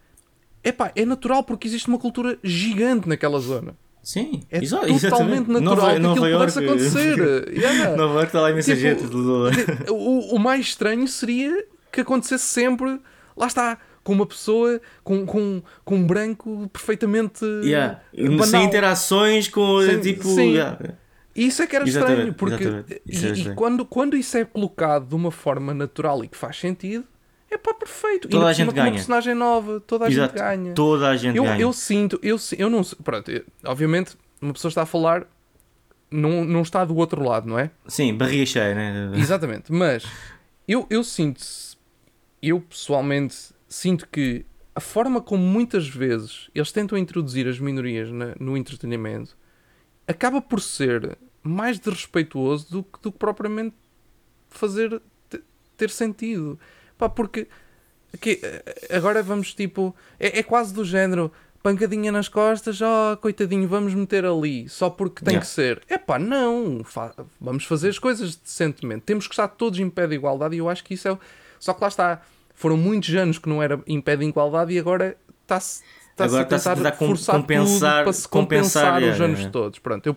epá, é natural porque existe uma cultura gigante naquela zona. Sim, É exa- totalmente exatamente. natural Nova, que Nova aquilo York, pudesse acontecer. Yeah. Nova York está lá imensa Tipo, gente o, o mais estranho seria que acontecesse sempre, lá está, com uma pessoa com, com, com um branco perfeitamente Yeah. banal. Sem interações com Sem- tipo. sim. yeah. Isso é que era Exatamente, estranho, porque e, e quando, quando isso é colocado de uma forma natural e que faz sentido, é pá, perfeito. Toda e a gente com uma ganha. personagem nova, toda a Exato. gente ganha. Toda a gente Eu, ganha. eu sinto, eu, eu não sei, pronto, eu- obviamente uma pessoa está a falar, não, não está do outro lado, não é? Sim, barriga cheia, né? Exatamente, mas eu, eu sinto, eu pessoalmente sinto que a forma como muitas vezes eles tentam introduzir as minorias na- no entretenimento acaba por ser mais desrespeituoso do que, do que propriamente fazer te- ter sentido. Pá, porque aqui, eh, agora vamos tipo. É, é quase do género. Pancadinha nas costas, ó coitadinho, vamos meter ali, só porque tem Yeah. que ser. É pá, não, fa- vamos fazer as coisas decentemente. Temos que estar todos em pé de igualdade e eu acho que isso é. Só que lá está, foram muitos anos que não era em pé de igualdade e agora está-se Agora a tentar tentar compensar- para se compensar, compensar, os anos é. todos. Pronto eu,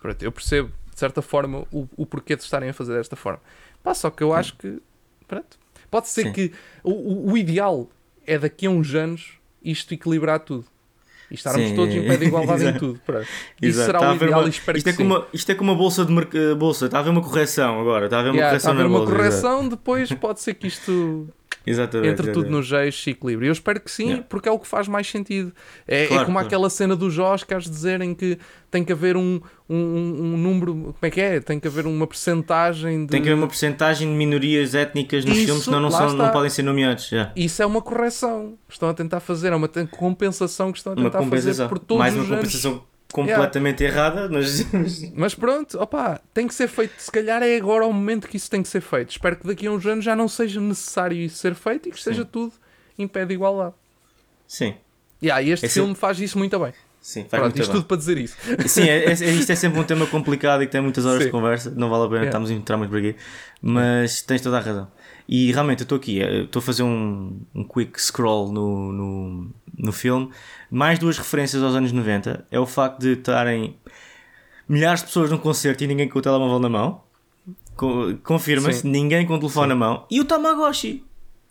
pronto, eu percebo de certa forma o, o porquê de estarem a fazer desta forma. Pá, só que eu acho que pronto, pode ser Sim. que o, o- ideal é daqui a uns anos isto equilibrar tudo. E estarmos Sim. todos em pé de igualdade em tudo. Pronto. Isso será Está a o ideal uma- e espero isto, que é sim. uma, isto é como uma bolsa de merc- bolsa. Está a haver uma correção agora. Está a haver uma Yeah, está correção a haver uma bolsa. exato. correção, depois pode ser que isto Exatamente. entre tudo nos eixos e equilíbrio. Eu espero que sim, Yeah. porque é o que faz mais sentido. É, é Claro, como claro. aquela cena dos Oscars dizerem que tem que haver um, um, um número. Como é que é? Tem que haver uma percentagem de. Tem que haver uma porcentagem de minorias étnicas nos Isso, filmes, senão não, são, está. não podem ser nomeados. já. Isso é uma correção que estão a tentar fazer, é uma compensação que estão a tentar fazer compensação. por todos Mais uma anos. Completamente errada, mas. Mas pronto, opá, tem que ser feito. Se calhar é agora o momento que isso tem que ser feito. Espero que daqui a uns anos já não seja necessário isso ser feito e que esteja tudo em pé de igualdade. Sim, Yeah, e este filme faz isso muito bem. sim, faz Pronto, muito isto bem. tudo para dizer isso. Sim, é, é- isto é sempre um tema complicado e que tem muitas horas Sim. de conversa, não vale a pena Yeah. estarmos a entrar muito por aqui, mas tens toda a razão. E realmente eu estou aqui, estou a fazer um, um quick scroll no, no, no filme. Mais duas referências aos anos 90 é o facto de estarem milhares de pessoas num concerto e ninguém com o telemóvel na mão. Co- Confirma-se, Sim. ninguém com o telefone na mão. E o Tamagotchi.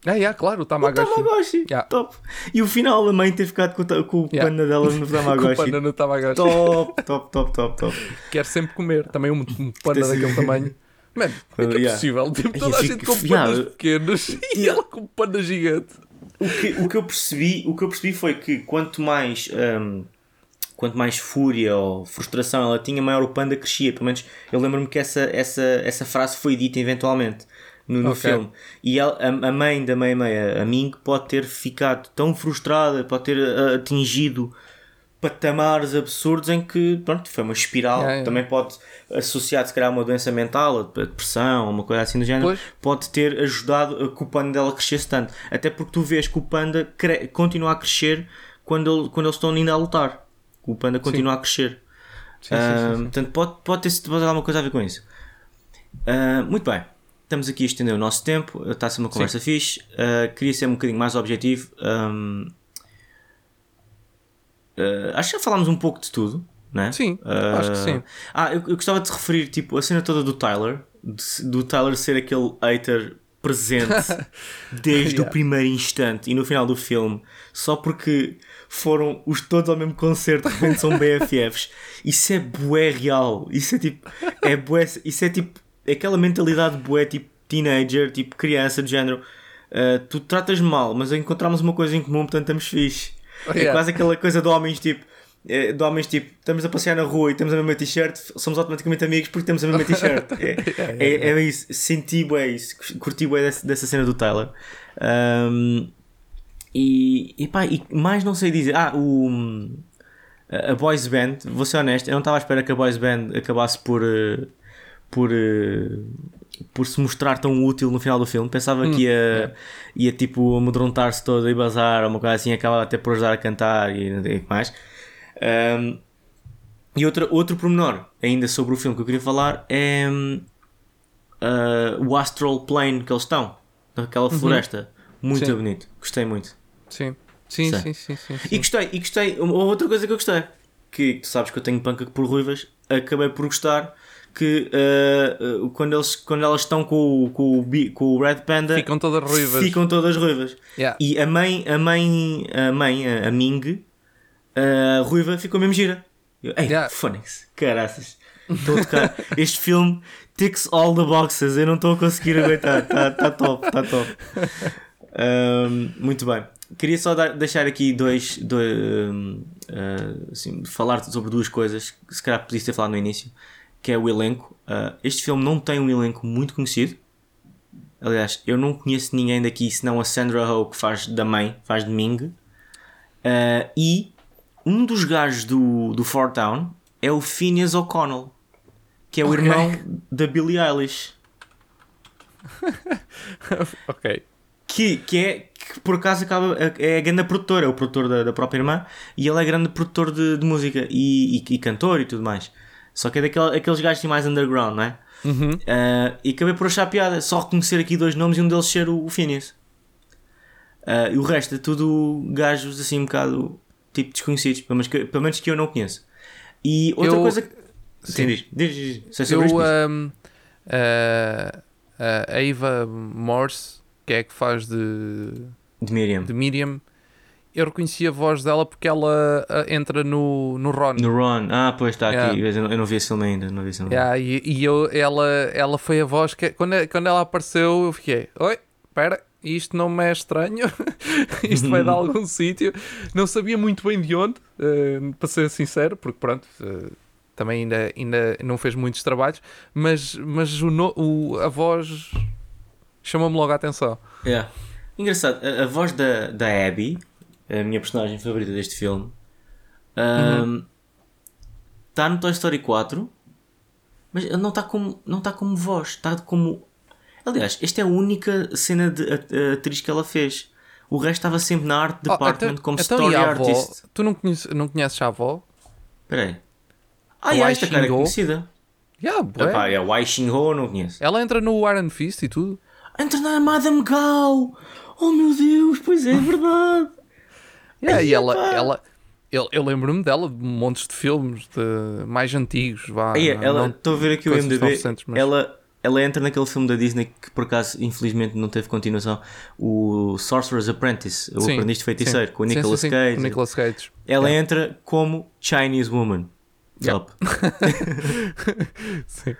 Ah, yeah, claro, o O Tamagotchi. Tamagotchi. Yeah. Top. E o final, a mãe ter ficado com, o com o Yeah. panda dela no Com o Tamagotchi. panda no Tamagotchi. Top, top, top, top, top. Quer sempre comer. Também um, um panda daquele tamanho. Mano, como é que é Yeah. possível? Tipo, toda a gente com pandas Yeah. pequenos e ela com um panda gigante. O que, o que eu percebi, o que eu percebi foi que quanto mais hum, quanto mais fúria ou frustração ela tinha, maior o panda crescia. Pelo menos eu lembro-me que essa, essa, essa frase foi dita eventualmente no, no Ok. filme. E ela- a, a mãe da meia meia, a Ming, pode ter ficado tão frustrada, pode ter ah, atingido patamares absurdos em que pronto, foi uma espiral. Yeah, yeah. Também pode associar se calhar a uma doença mental, a depressão, uma coisa assim do género, Pois. pode ter ajudado a que o panda dela crescesse tanto. Até porque tu vês que o panda cre- continua a crescer quando, ele- quando eles estão ainda a lutar. O panda continua a crescer. Sim, sim, Ah, sim, sim. Portanto, pode, pode ter pode alguma coisa a ver com isso. Ah, muito bem. Estamos aqui a estender o nosso tempo. Está a ser uma conversa fixe. Ah, queria ser um bocadinho mais objetivo. Ah, acho que já falámos um pouco de tudo, não é? Sim, Ah, acho que sim. Ah, eu, eu gostava de referir tipo, a cena toda do Tyler, de- do Tyler ser aquele hater presente desde Yeah. o primeiro instante e no final do filme, só porque foram os todos ao mesmo concerto, de repente são BFFs. Isso é bué real. Isso é tipo, é bué, isso é tipo, aquela mentalidade bué, tipo teenager, tipo criança, de género. ah, tu tratas mal, mas encontramos uma coisa em comum, portanto estamos fixe. É Yeah. quase aquela coisa de homens tipo. É, De homens tipo, estamos a passear na rua e temos a mesma t-shirt, somos automaticamente amigos porque temos a mesma t-shirt. É, é, é isso, senti bué isso, curti bué dessa, dessa cena do Tyler. Ahm, e, e pá, e mais não sei dizer. Ah, o. A Boys Band, vou ser honesto, eu não estava à espera que a Boys Band acabasse por. eh, por. eh, por se mostrar tão útil no final do filme. Pensava que ia, é. ia tipo amedrontar-se toda e bazar, ou uma coisa assim, acaba até por ajudar a cantar e que mais. Ahm, e outra, outro pormenor ainda sobre o filme que eu queria falar é hum, ah, o Astral Plane que eles estão, naquela floresta. Muito Sim. bonito, gostei muito. Sim, sim, sim, sim, sim, sim. E gostei, e gostei. Outra coisa que eu gostei, que tu sabes que eu tenho panca por ruivas, acabei por gostar que uh, uh, quando, eles, quando elas estão com, o- com, o, com o Red Panda Ficam todas ruivas. ficam todas ruivas. Yeah. E a mãe, a mãe, a mãe, a Ming, a ruiva, ficou mesmo gira. Eu, Ei, Yeah. Phonics, caraças. Estou a tocar. Este filme ticks all the boxes. Eu não estou a conseguir aguentar. Está tá top, está top. Ahm, muito bem. Queria só dar- deixar aqui dois. dois ahm, ah, assim, falar sobre duas coisas que se calhar podia ter falado no início. Que é o elenco. Ah, este filme não tem um elenco muito conhecido. Aliás, eu não conheço ninguém daqui senão a Sandra Oh que faz da mãe, faz de Ming. Ah, e um dos gajos do, do Fort Town é o Phineas O'Connell, que é o Ok. irmão da Billie Eilish. ok. Que, que é que por acaso acaba, é a grande produtora, é o produtor da, da própria irmã, e ele é grande produtor de, de música e, e, e cantor e tudo mais. Só que é daquele, aqueles gajos assim mais underground, não é? Uhum. Ah, e acabei por achar piada, só reconhecer aqui dois nomes e um deles ser o, o Phineas. Ah, e o resto é tudo gajos assim um bocado tipo desconhecidos, pelo menos que, pelo menos que eu não conheço. E outra Eu- coisa que. Sim, diz, diz, diz. Eu, um, a- a Eva Morse, que é que faz de, de Miriam. de Miriam, eu reconheci a voz dela porque ela ah, entra no, no Ron. No Ron, ah, pois está aqui, Yeah. eu não, eu não vi esse filme ainda. Não vi esse filme. Yeah, e e eu, ela, ela foi a voz que quando, quando ela apareceu eu fiquei, oi, espera, isto não me é estranho, isto vai de algum sítio. Não sabia muito bem de onde, eh, para ser sincero, porque pronto, eh, também ainda, ainda não fez muitos trabalhos, mas, mas o, no- o- a voz chamou-me logo a atenção. Yeah. Engraçado, a, a voz da, da Abby, a minha personagem favorita deste filme, está no Toy Story 4, mas ele não está como, não tá como voz, está como. Aliás, esta é a única cena de a- a atriz que ela fez. O resto estava sempre na art Oh, department então- como então, story a avó? artist. Tu não conheces, não conheces a avó? Espera aí. Ah, A Wai esta cara é conhecida. Yeah. Epá, é Wai Shin-ho, eu não conheço. Ela entra no Iron Fist e tudo. Entra na Madame Gao! Oh meu Deus, pois é, é verdade. Yeah, e ela, epá. ela eu, eu lembro-me dela de montes de filmes de, mais antigos. Vá, Aí, ela, estou a ver aqui o MDB. mas- Ela, ela entra naquele filme da Disney que por acaso infelizmente não teve continuação, o Sorcerer's Apprentice, o Sim, Aprendiz de Feiticeiro, sim. com o Nicolas sim, Cage. o Nicolas Cage. Ela Yeah. entra como Chinese Woman. Yeah. Top. Sim.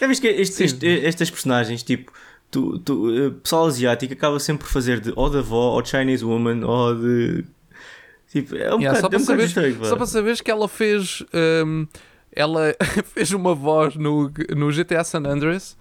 Já viste que este- este- estas personagens, tipo, tu, tu, eh, pessoal asiático acaba sempre por fazer de ou da avó, ou Chinese Woman, ou de. Tipo, é um Yeah, só, bocado, é para um bocado saber, estranho, só para saberes que ela fez hum, ela fez uma voz no, no GTA San Andreas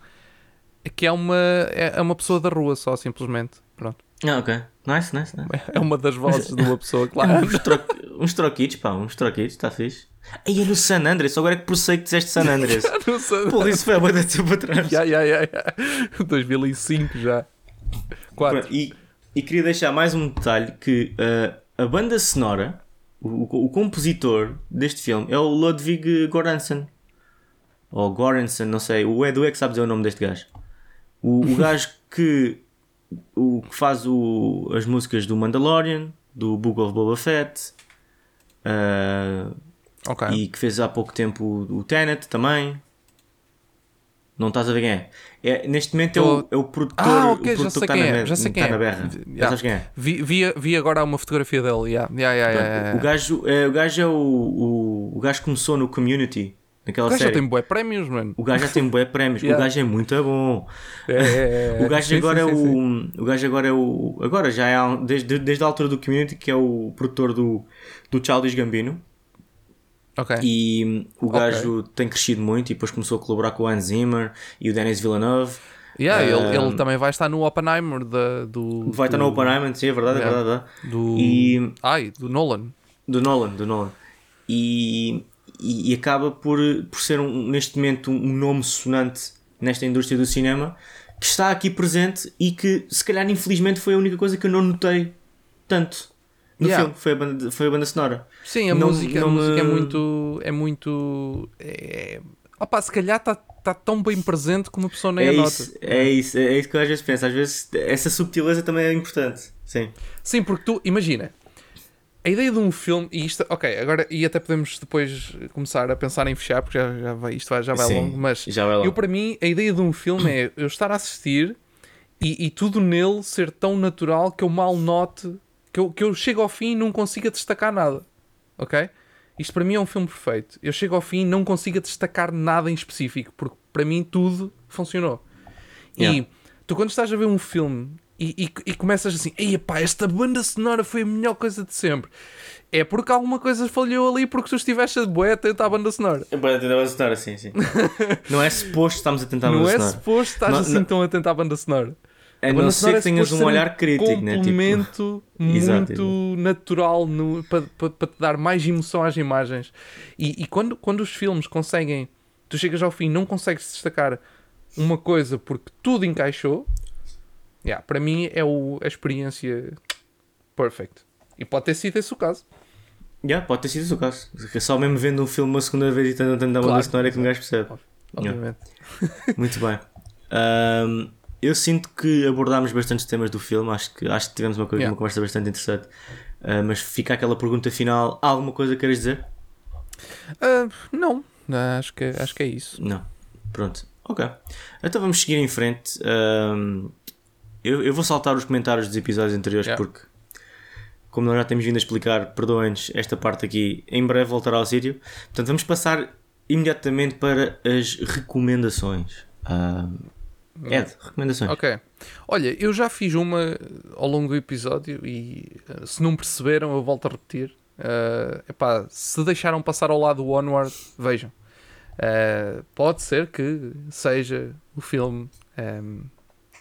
que é uma, é é uma pessoa da rua só simplesmente pronto Ah, ok. Nice, nice, nice. é uma das vozes de uma pessoa lá anda. Uns, tro uns troquitos, pá, uns troquitos, está fixe. Aí é no San Andreas, agora é que processei que disseste San Andreas. Não sei. Porra, isso foi há muito tempo atrás. Ya, ya, ya, ya. 2005 já 4 Pronto, E, e queria deixar mais um detalhe que uh, a banda sonora, o, o- o compositor deste filme é o Ludwig Göransson. Ou Göransson, não sei. O Edu é que sabe dizer o nome deste gajo. O, o gajo que, o, que faz o, as músicas do Mandalorian, do Book of Boba Fett, uh, ok e que fez há pouco tempo o, o Tenet também. Não estás a ver quem é? é neste momento é, o, é o produtor, Ah, o ok, já produtor sei que está quem na, é, já sei quem está é. na berra. Vi- Já sabes quem é? vi, vi, vi agora uma fotografia dele ya, ya, ya, ya. O gajo, é, o gajo é o, o, o gajo começou no Community, naquela O gajo já série. tem bué prémios mano O gajo já tem bué prémios. Yeah. O gajo é muito bom. É, é, é. O gajo Sim, agora sim, é sim, sim. o. O gajo agora é o. Agora já é desde, desde a altura do Community que é o produtor do, do Childish Gambino. Ok E o gajo tem crescido muito e depois começou a colaborar com o Hans Zimmer e o Denis Villeneuve. Yeah, ele, Ah, ele também vai estar no Oppenheimer da, do. Vai estar do, no Oppenheimer, sim, é verdade, é Yeah. verdade. é verdade. Do, E- Ai, do Nolan. Do Nolan, do Nolan. E, e, e acaba por, por ser um- neste momento um nome sonante nesta indústria do cinema que está aqui presente e que se calhar infelizmente foi a única coisa que eu não notei tanto no Yeah. filme, foi a banda, foi a banda sonora. Sim, a Não- música, não a música é muito. É muito. É... Opa, se calhar está tá tão bem presente como a pessoa nem É a nota. isso, é isso, é isso que eu às vezes penso. Às vezes essa subtileza também é importante. Sim. Sim, porque tu, imagina, a ideia de um filme, e isto, ok, agora, e até podemos depois começar a pensar em fechar, porque já, já vai, isto vai, já vai Sim, longo, mas já vai lá. eu, para mim, a ideia de um filme é eu estar a assistir e, e tudo nele ser tão natural que eu mal note, que eu, que eu chego ao fim e não consiga destacar nada, ok? Isto para mim é um filme perfeito. Eu chego ao fim e não consigo destacar nada em específico, porque para mim tudo funcionou. Yeah. E tu, quando estás a ver um filme e, e, e começas assim, ei pá, esta banda sonora foi a melhor coisa de sempre, é porque alguma coisa falhou ali porque tu estiveste a boé a tentar a banda sonora. Vou tentar acertar assim, sim. não é suposto estarmos a tentar não é avançar. suposto estás Não- assim não- tão a tentar a banda sonora. A A não ser que é tenhas um olhar crítico, né? Tipo, complemento Exato, muito natural no- para pa, pa te dar mais emoção às imagens. E, e quando, quando os filmes conseguem, tu chegas ao fim e não consegues destacar uma coisa porque tudo encaixou, yeah, para mim é o, a experiência perfect. E pode ter sido esse o caso. yeah, pode ter sido esse o caso. É só mesmo vendo um filme uma segunda vez e tentando tentar uma Claro. sonora que um gajo percebe. Obviamente. Muito bem. Ahm, eu sinto que abordámos bastantes temas do filme, acho que, acho que tivemos uma, coisa, Yeah. uma conversa bastante interessante. Ah, mas fica aquela pergunta final: há alguma coisa que queres dizer? Ah, não, acho que, acho que é isso. Não. Pronto. Ok. Então vamos seguir em frente. Ahm, eu, eu vou saltar os comentários dos episódios anteriores Yeah. porque, como nós já temos vindo a explicar, perdoem-nos esta parte aqui, em breve voltará ao sítio. Portanto, vamos passar imediatamente para as recomendações. Ahm, Ed, recomendações. Ok. Olha, eu já fiz uma ao longo do episódio e eh, se não perceberam, eu volto a repetir. Eh, epá, se deixaram passar ao lado o Onward, vejam. Eh, pode ser que seja o filme ehm,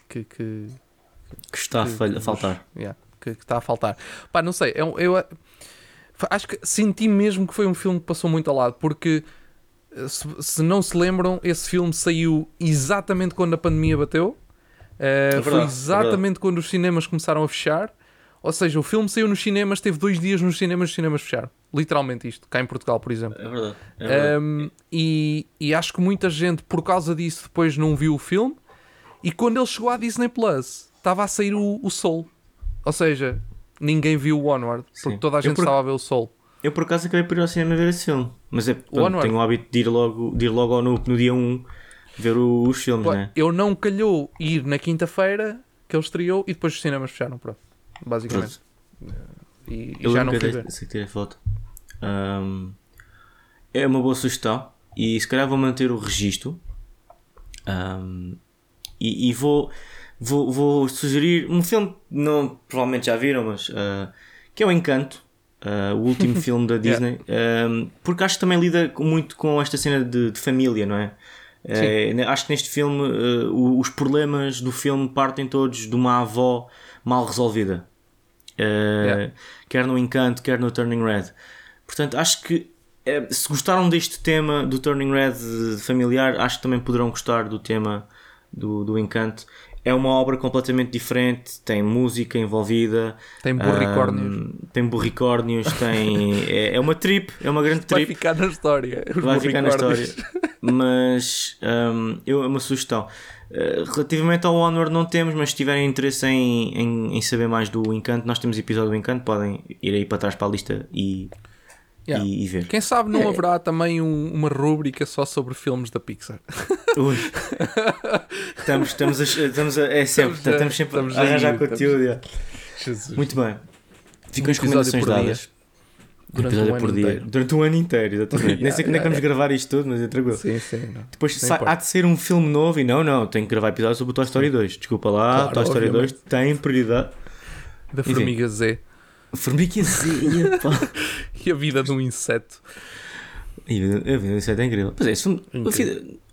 que, que, Que está a, que- a faltar. yeah, que, está a faltar. Pá, não sei, é um- eu, eh, acho que senti mesmo que foi um filme que passou muito ao lado, porque se, se não se lembram, esse filme saiu exatamente quando a pandemia bateu. Eh, verdade, foi é exatamente quando os cinemas começaram a fechar. Ou seja, o filme saiu nos cinemas, teve dois dias nos cinemas, os cinemas fecharam. Literalmente isto, cá em Portugal, por exemplo. É verdade. É verdade. Um, e, e acho que muita gente, por causa disso, depois não viu o filme. E quando ele chegou à Disney Plus, estava a sair o, o Soul. Ou seja, ninguém viu o Onward, porque Sim. toda a gente por- estava a ver o Soul. Eu por acaso acabei por ir ao cinema ver esse filme. Mas é, pronto, tenho o hábito de ir logo, de ir logo no, no dia 1 ver o- os filmes, Pá, né? Eu não calhou ir na quinta-feira que ele estreou e depois os cinemas fecharam, pronto. Basicamente. E, e Eu já não fui ver. tirei foto. Ahm, é uma boa sugestão e se calhar vou manter o registro. Ahm, e, e vou, vou, vou sugerir um filme que não, provavelmente já viram, mas ah, que é o Encanto, ah, o último filme da Disney, Ahm, porque acho que também lida muito com esta cena de, de família, não é? Eh, acho que neste filme o- os problemas do filme partem todos de uma avó mal resolvida. Yeah. Quer no Encanto, quer no Turning Red. Portanto, acho que se gostaram deste tema do Turning Red familiar, acho que também poderão gostar do tema do, do Encanto. É uma obra completamente diferente, tem música envolvida, Tem burricórnios. ahm, tem burricórnios, tem. É, é uma trip, é uma grande Vai trip ficar na história. vai ficar na história. Mas hum, eu, é uma sugestão. Uh, relativamente ao Honor não temos, mas se tiverem interesse em, em, em saber mais do Encanto, nós temos episódio do Encanto, podem ir aí para trás para a lista e, Yeah. e, e ver. Quem sabe não É. haverá também um- uma rúbrica só sobre filmes da Pixar. Ui. estamos, estamos, a, estamos a, é sempre, Estamos estamos sempre estamos a arranjar conteúdo. yeah. Jesus. Muito bem. Ficam Um as recomendações dadas. Durante um ano por dia. inteiro. Durante um ano inteiro, exatamente. Nem Yeah, sei quando é que yeah, vamos gravar isto tudo, mas é tranquilo. Sim, sim. não. Depois sai- há de ser um filme novo e não, não, tenho que gravar episódio sobre o Toy Story 2. Desculpa lá, Claro, Toy Story obviamente. 2 tem prioridade. Da Formiga Z. Formigazinha, pá. E a vida de um inseto. Eu vi, isso é incrível. Pois é, esse filme-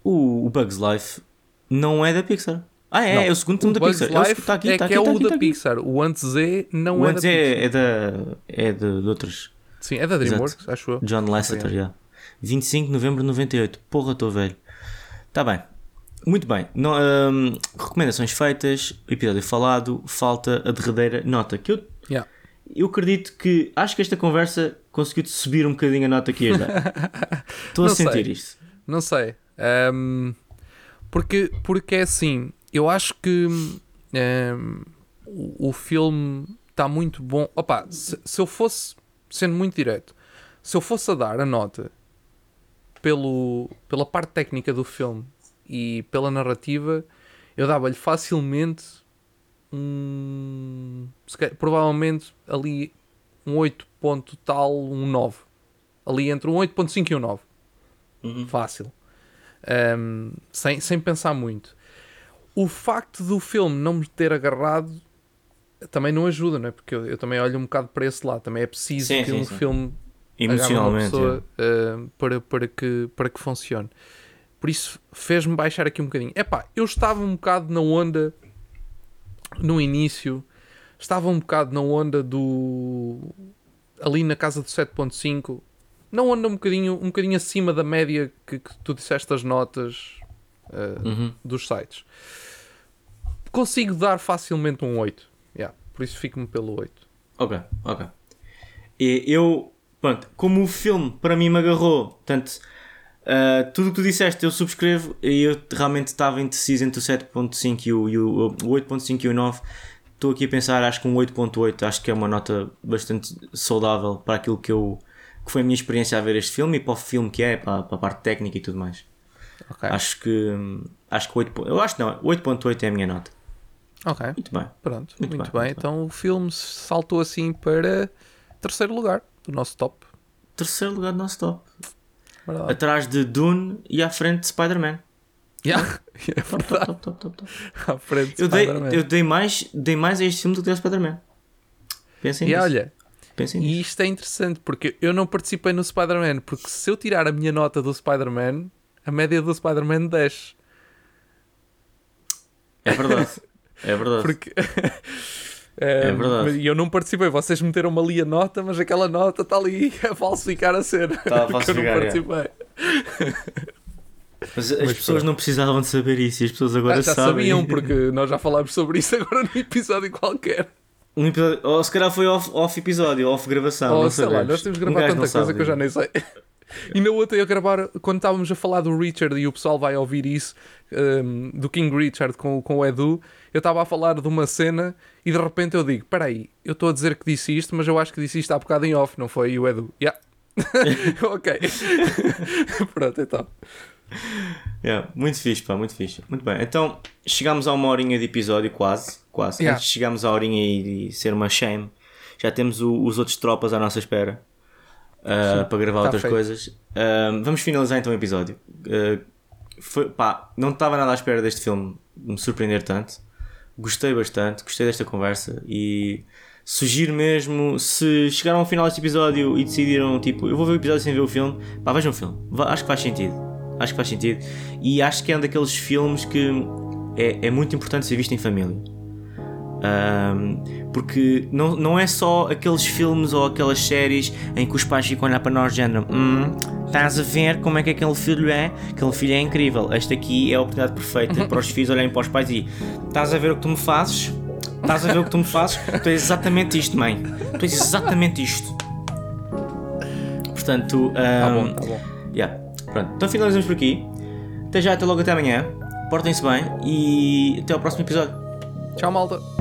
o o, o Bugs Life não é da Pixar. Ah, é, Não. é o segundo filme da Bugs Pixar. É o- Life Está aqui, é que aqui, é está o aqui, da está aqui. Pixar. O antes Z não O é antes da Pixar. é, é da. É de, de outros. Sim, é da DreamWorks, acho eu. John Lasseter, já. 25 de novembro de 98. Porra, estou velho. Está bem. Muito bem. Hum, recomendações feitas, episódio falado, falta a derradeira nota. Que eu, Yeah. Eu acredito que. Acho que esta conversa conseguiu-te subir um bocadinho a nota que ias dar. Estou a sei. sentir isto. Não sei. Ahm, porque, porque é assim, eu acho que ahm, o, o filme está muito bom. Opa, se, se eu fosse sendo muito direto, se eu fosse a dar a nota pelo, pela parte técnica do filme e pela narrativa, eu dava-lhe facilmente um. provavelmente ali um 8 ponto tal, um 9. Ali entre um 8.5 e um 9. Uhum. Fácil. Um, sem, sem pensar muito. O facto do filme não me ter agarrado também não ajuda, não é? Porque eu, eu também olho um bocado para esse lado. Também é preciso Sim, que sim, um sim. filme Emocionalmente. pessoa uh, para, para, que, para que funcione. Por isso fez-me baixar aqui um bocadinho. Epá, eu estava um bocado na onda no início, estava um bocado na onda do. ali na casa do 7.5. Não onda um bocadinho, um bocadinho acima da média que, que tu disseste as notas uh, Uhum. dos sites. Consigo dar facilmente um 8. Yeah, por isso fico-me pelo 8. Ok, ok. E eu, pronto, como o filme para mim me agarrou, portanto, ah, tudo o que tu disseste eu subscrevo e eu realmente estava indeciso entre o 7.5 e o, e o, o 8.5 e o 9. Estou aqui a pensar, acho que um 8.8 acho que é uma nota bastante saudável para aquilo que eu que foi a minha experiência a ver este filme e para o filme que é, para, para a parte técnica e tudo mais. Ok. Acho que acho que 8, eu acho não, 8.8 é a minha nota. Ok. Muito bem. Pronto, Muito muito, bem, bem. muito Então o filme saltou assim para terceiro lugar do nosso top. Terceiro lugar do nosso top. Verdade. Atrás de Dune e à frente de Spider-Man. Yeah, é verdade. Top, top, top, top. À frente de Eu dei, eu dei mais, dei mais a este filme do que a Spider-Man. Pensem E nisso. olha, Pensem nisso. e isto é interessante porque eu não participei no Spider-Man, porque se eu tirar a minha nota do Spider-Man, a média do Spider-Man desce. É verdade. É verdade. Porque. É verdade. E eu não participei, vocês meteram-me ali a nota, mas aquela nota está ali a falsificar a cena. Está a Porque eu não falsificar, é. participei. Mas as Mas pessoas não precisavam de saber isso e as pessoas agora Ah, já sabem. sabiam, porque nós já falámos sobre isso agora num episódio qualquer. Um episódio- ou se calhar foi off, off episódio, off gravação. Ou não sei lá, sabemos. nós temos de Um tanta coisa sabe que eu já nem sei. E na outra eu gravar, quando estávamos a falar do Richard e o pessoal vai ouvir isso, um, do King Richard com, com o Edu, eu estava a falar de uma cena e de repente eu digo: Espera aí, eu estou a dizer que disse isto, mas eu acho que disse isto há bocado em off, não foi? E o Edu, yeah. ok. Pronto, então. Yeah, muito fixe, pá, muito fixe. Muito bem, então chegámos a uma horinha de episódio, quase. Quase. Yeah. Antes de chegarmos à horinha e, e ser uma shame, já temos o- os outros tropas à nossa espera uh, para gravar tá outras feito. coisas. Uh, vamos finalizar então o episódio. Uh, foi, pá, não estava nada à espera deste filme me surpreender tanto. Gostei bastante, gostei desta conversa e sugiro mesmo, se chegaram ao final deste episódio e decidiram, tipo, eu vou ver o episódio sem ver o filme, pá, vejam o filme. Acho que faz sentido. Acho que faz sentido. E acho que é um daqueles filmes que é, é muito importante ser visto em família. Ahm, porque não, não é só aqueles filmes ou aquelas séries em que os pais ficam a olhar para nós género hum, estás a ver como é que aquele filho é? Aquele filho é incrível. Este aqui é a oportunidade perfeita para os filhos olharem para os pais e estás a ver o que tu me fazes? Estás a ver o que tu me fazes? Tu és exatamente isto, mãe. Tu és exatamente isto. Portanto, Tá ahm, bom, tá bom. Yeah. Pronto, então finalizamos por aqui. Até já, até logo, até amanhã. Portem-se bem e até ao próximo episódio. Tchau, malta.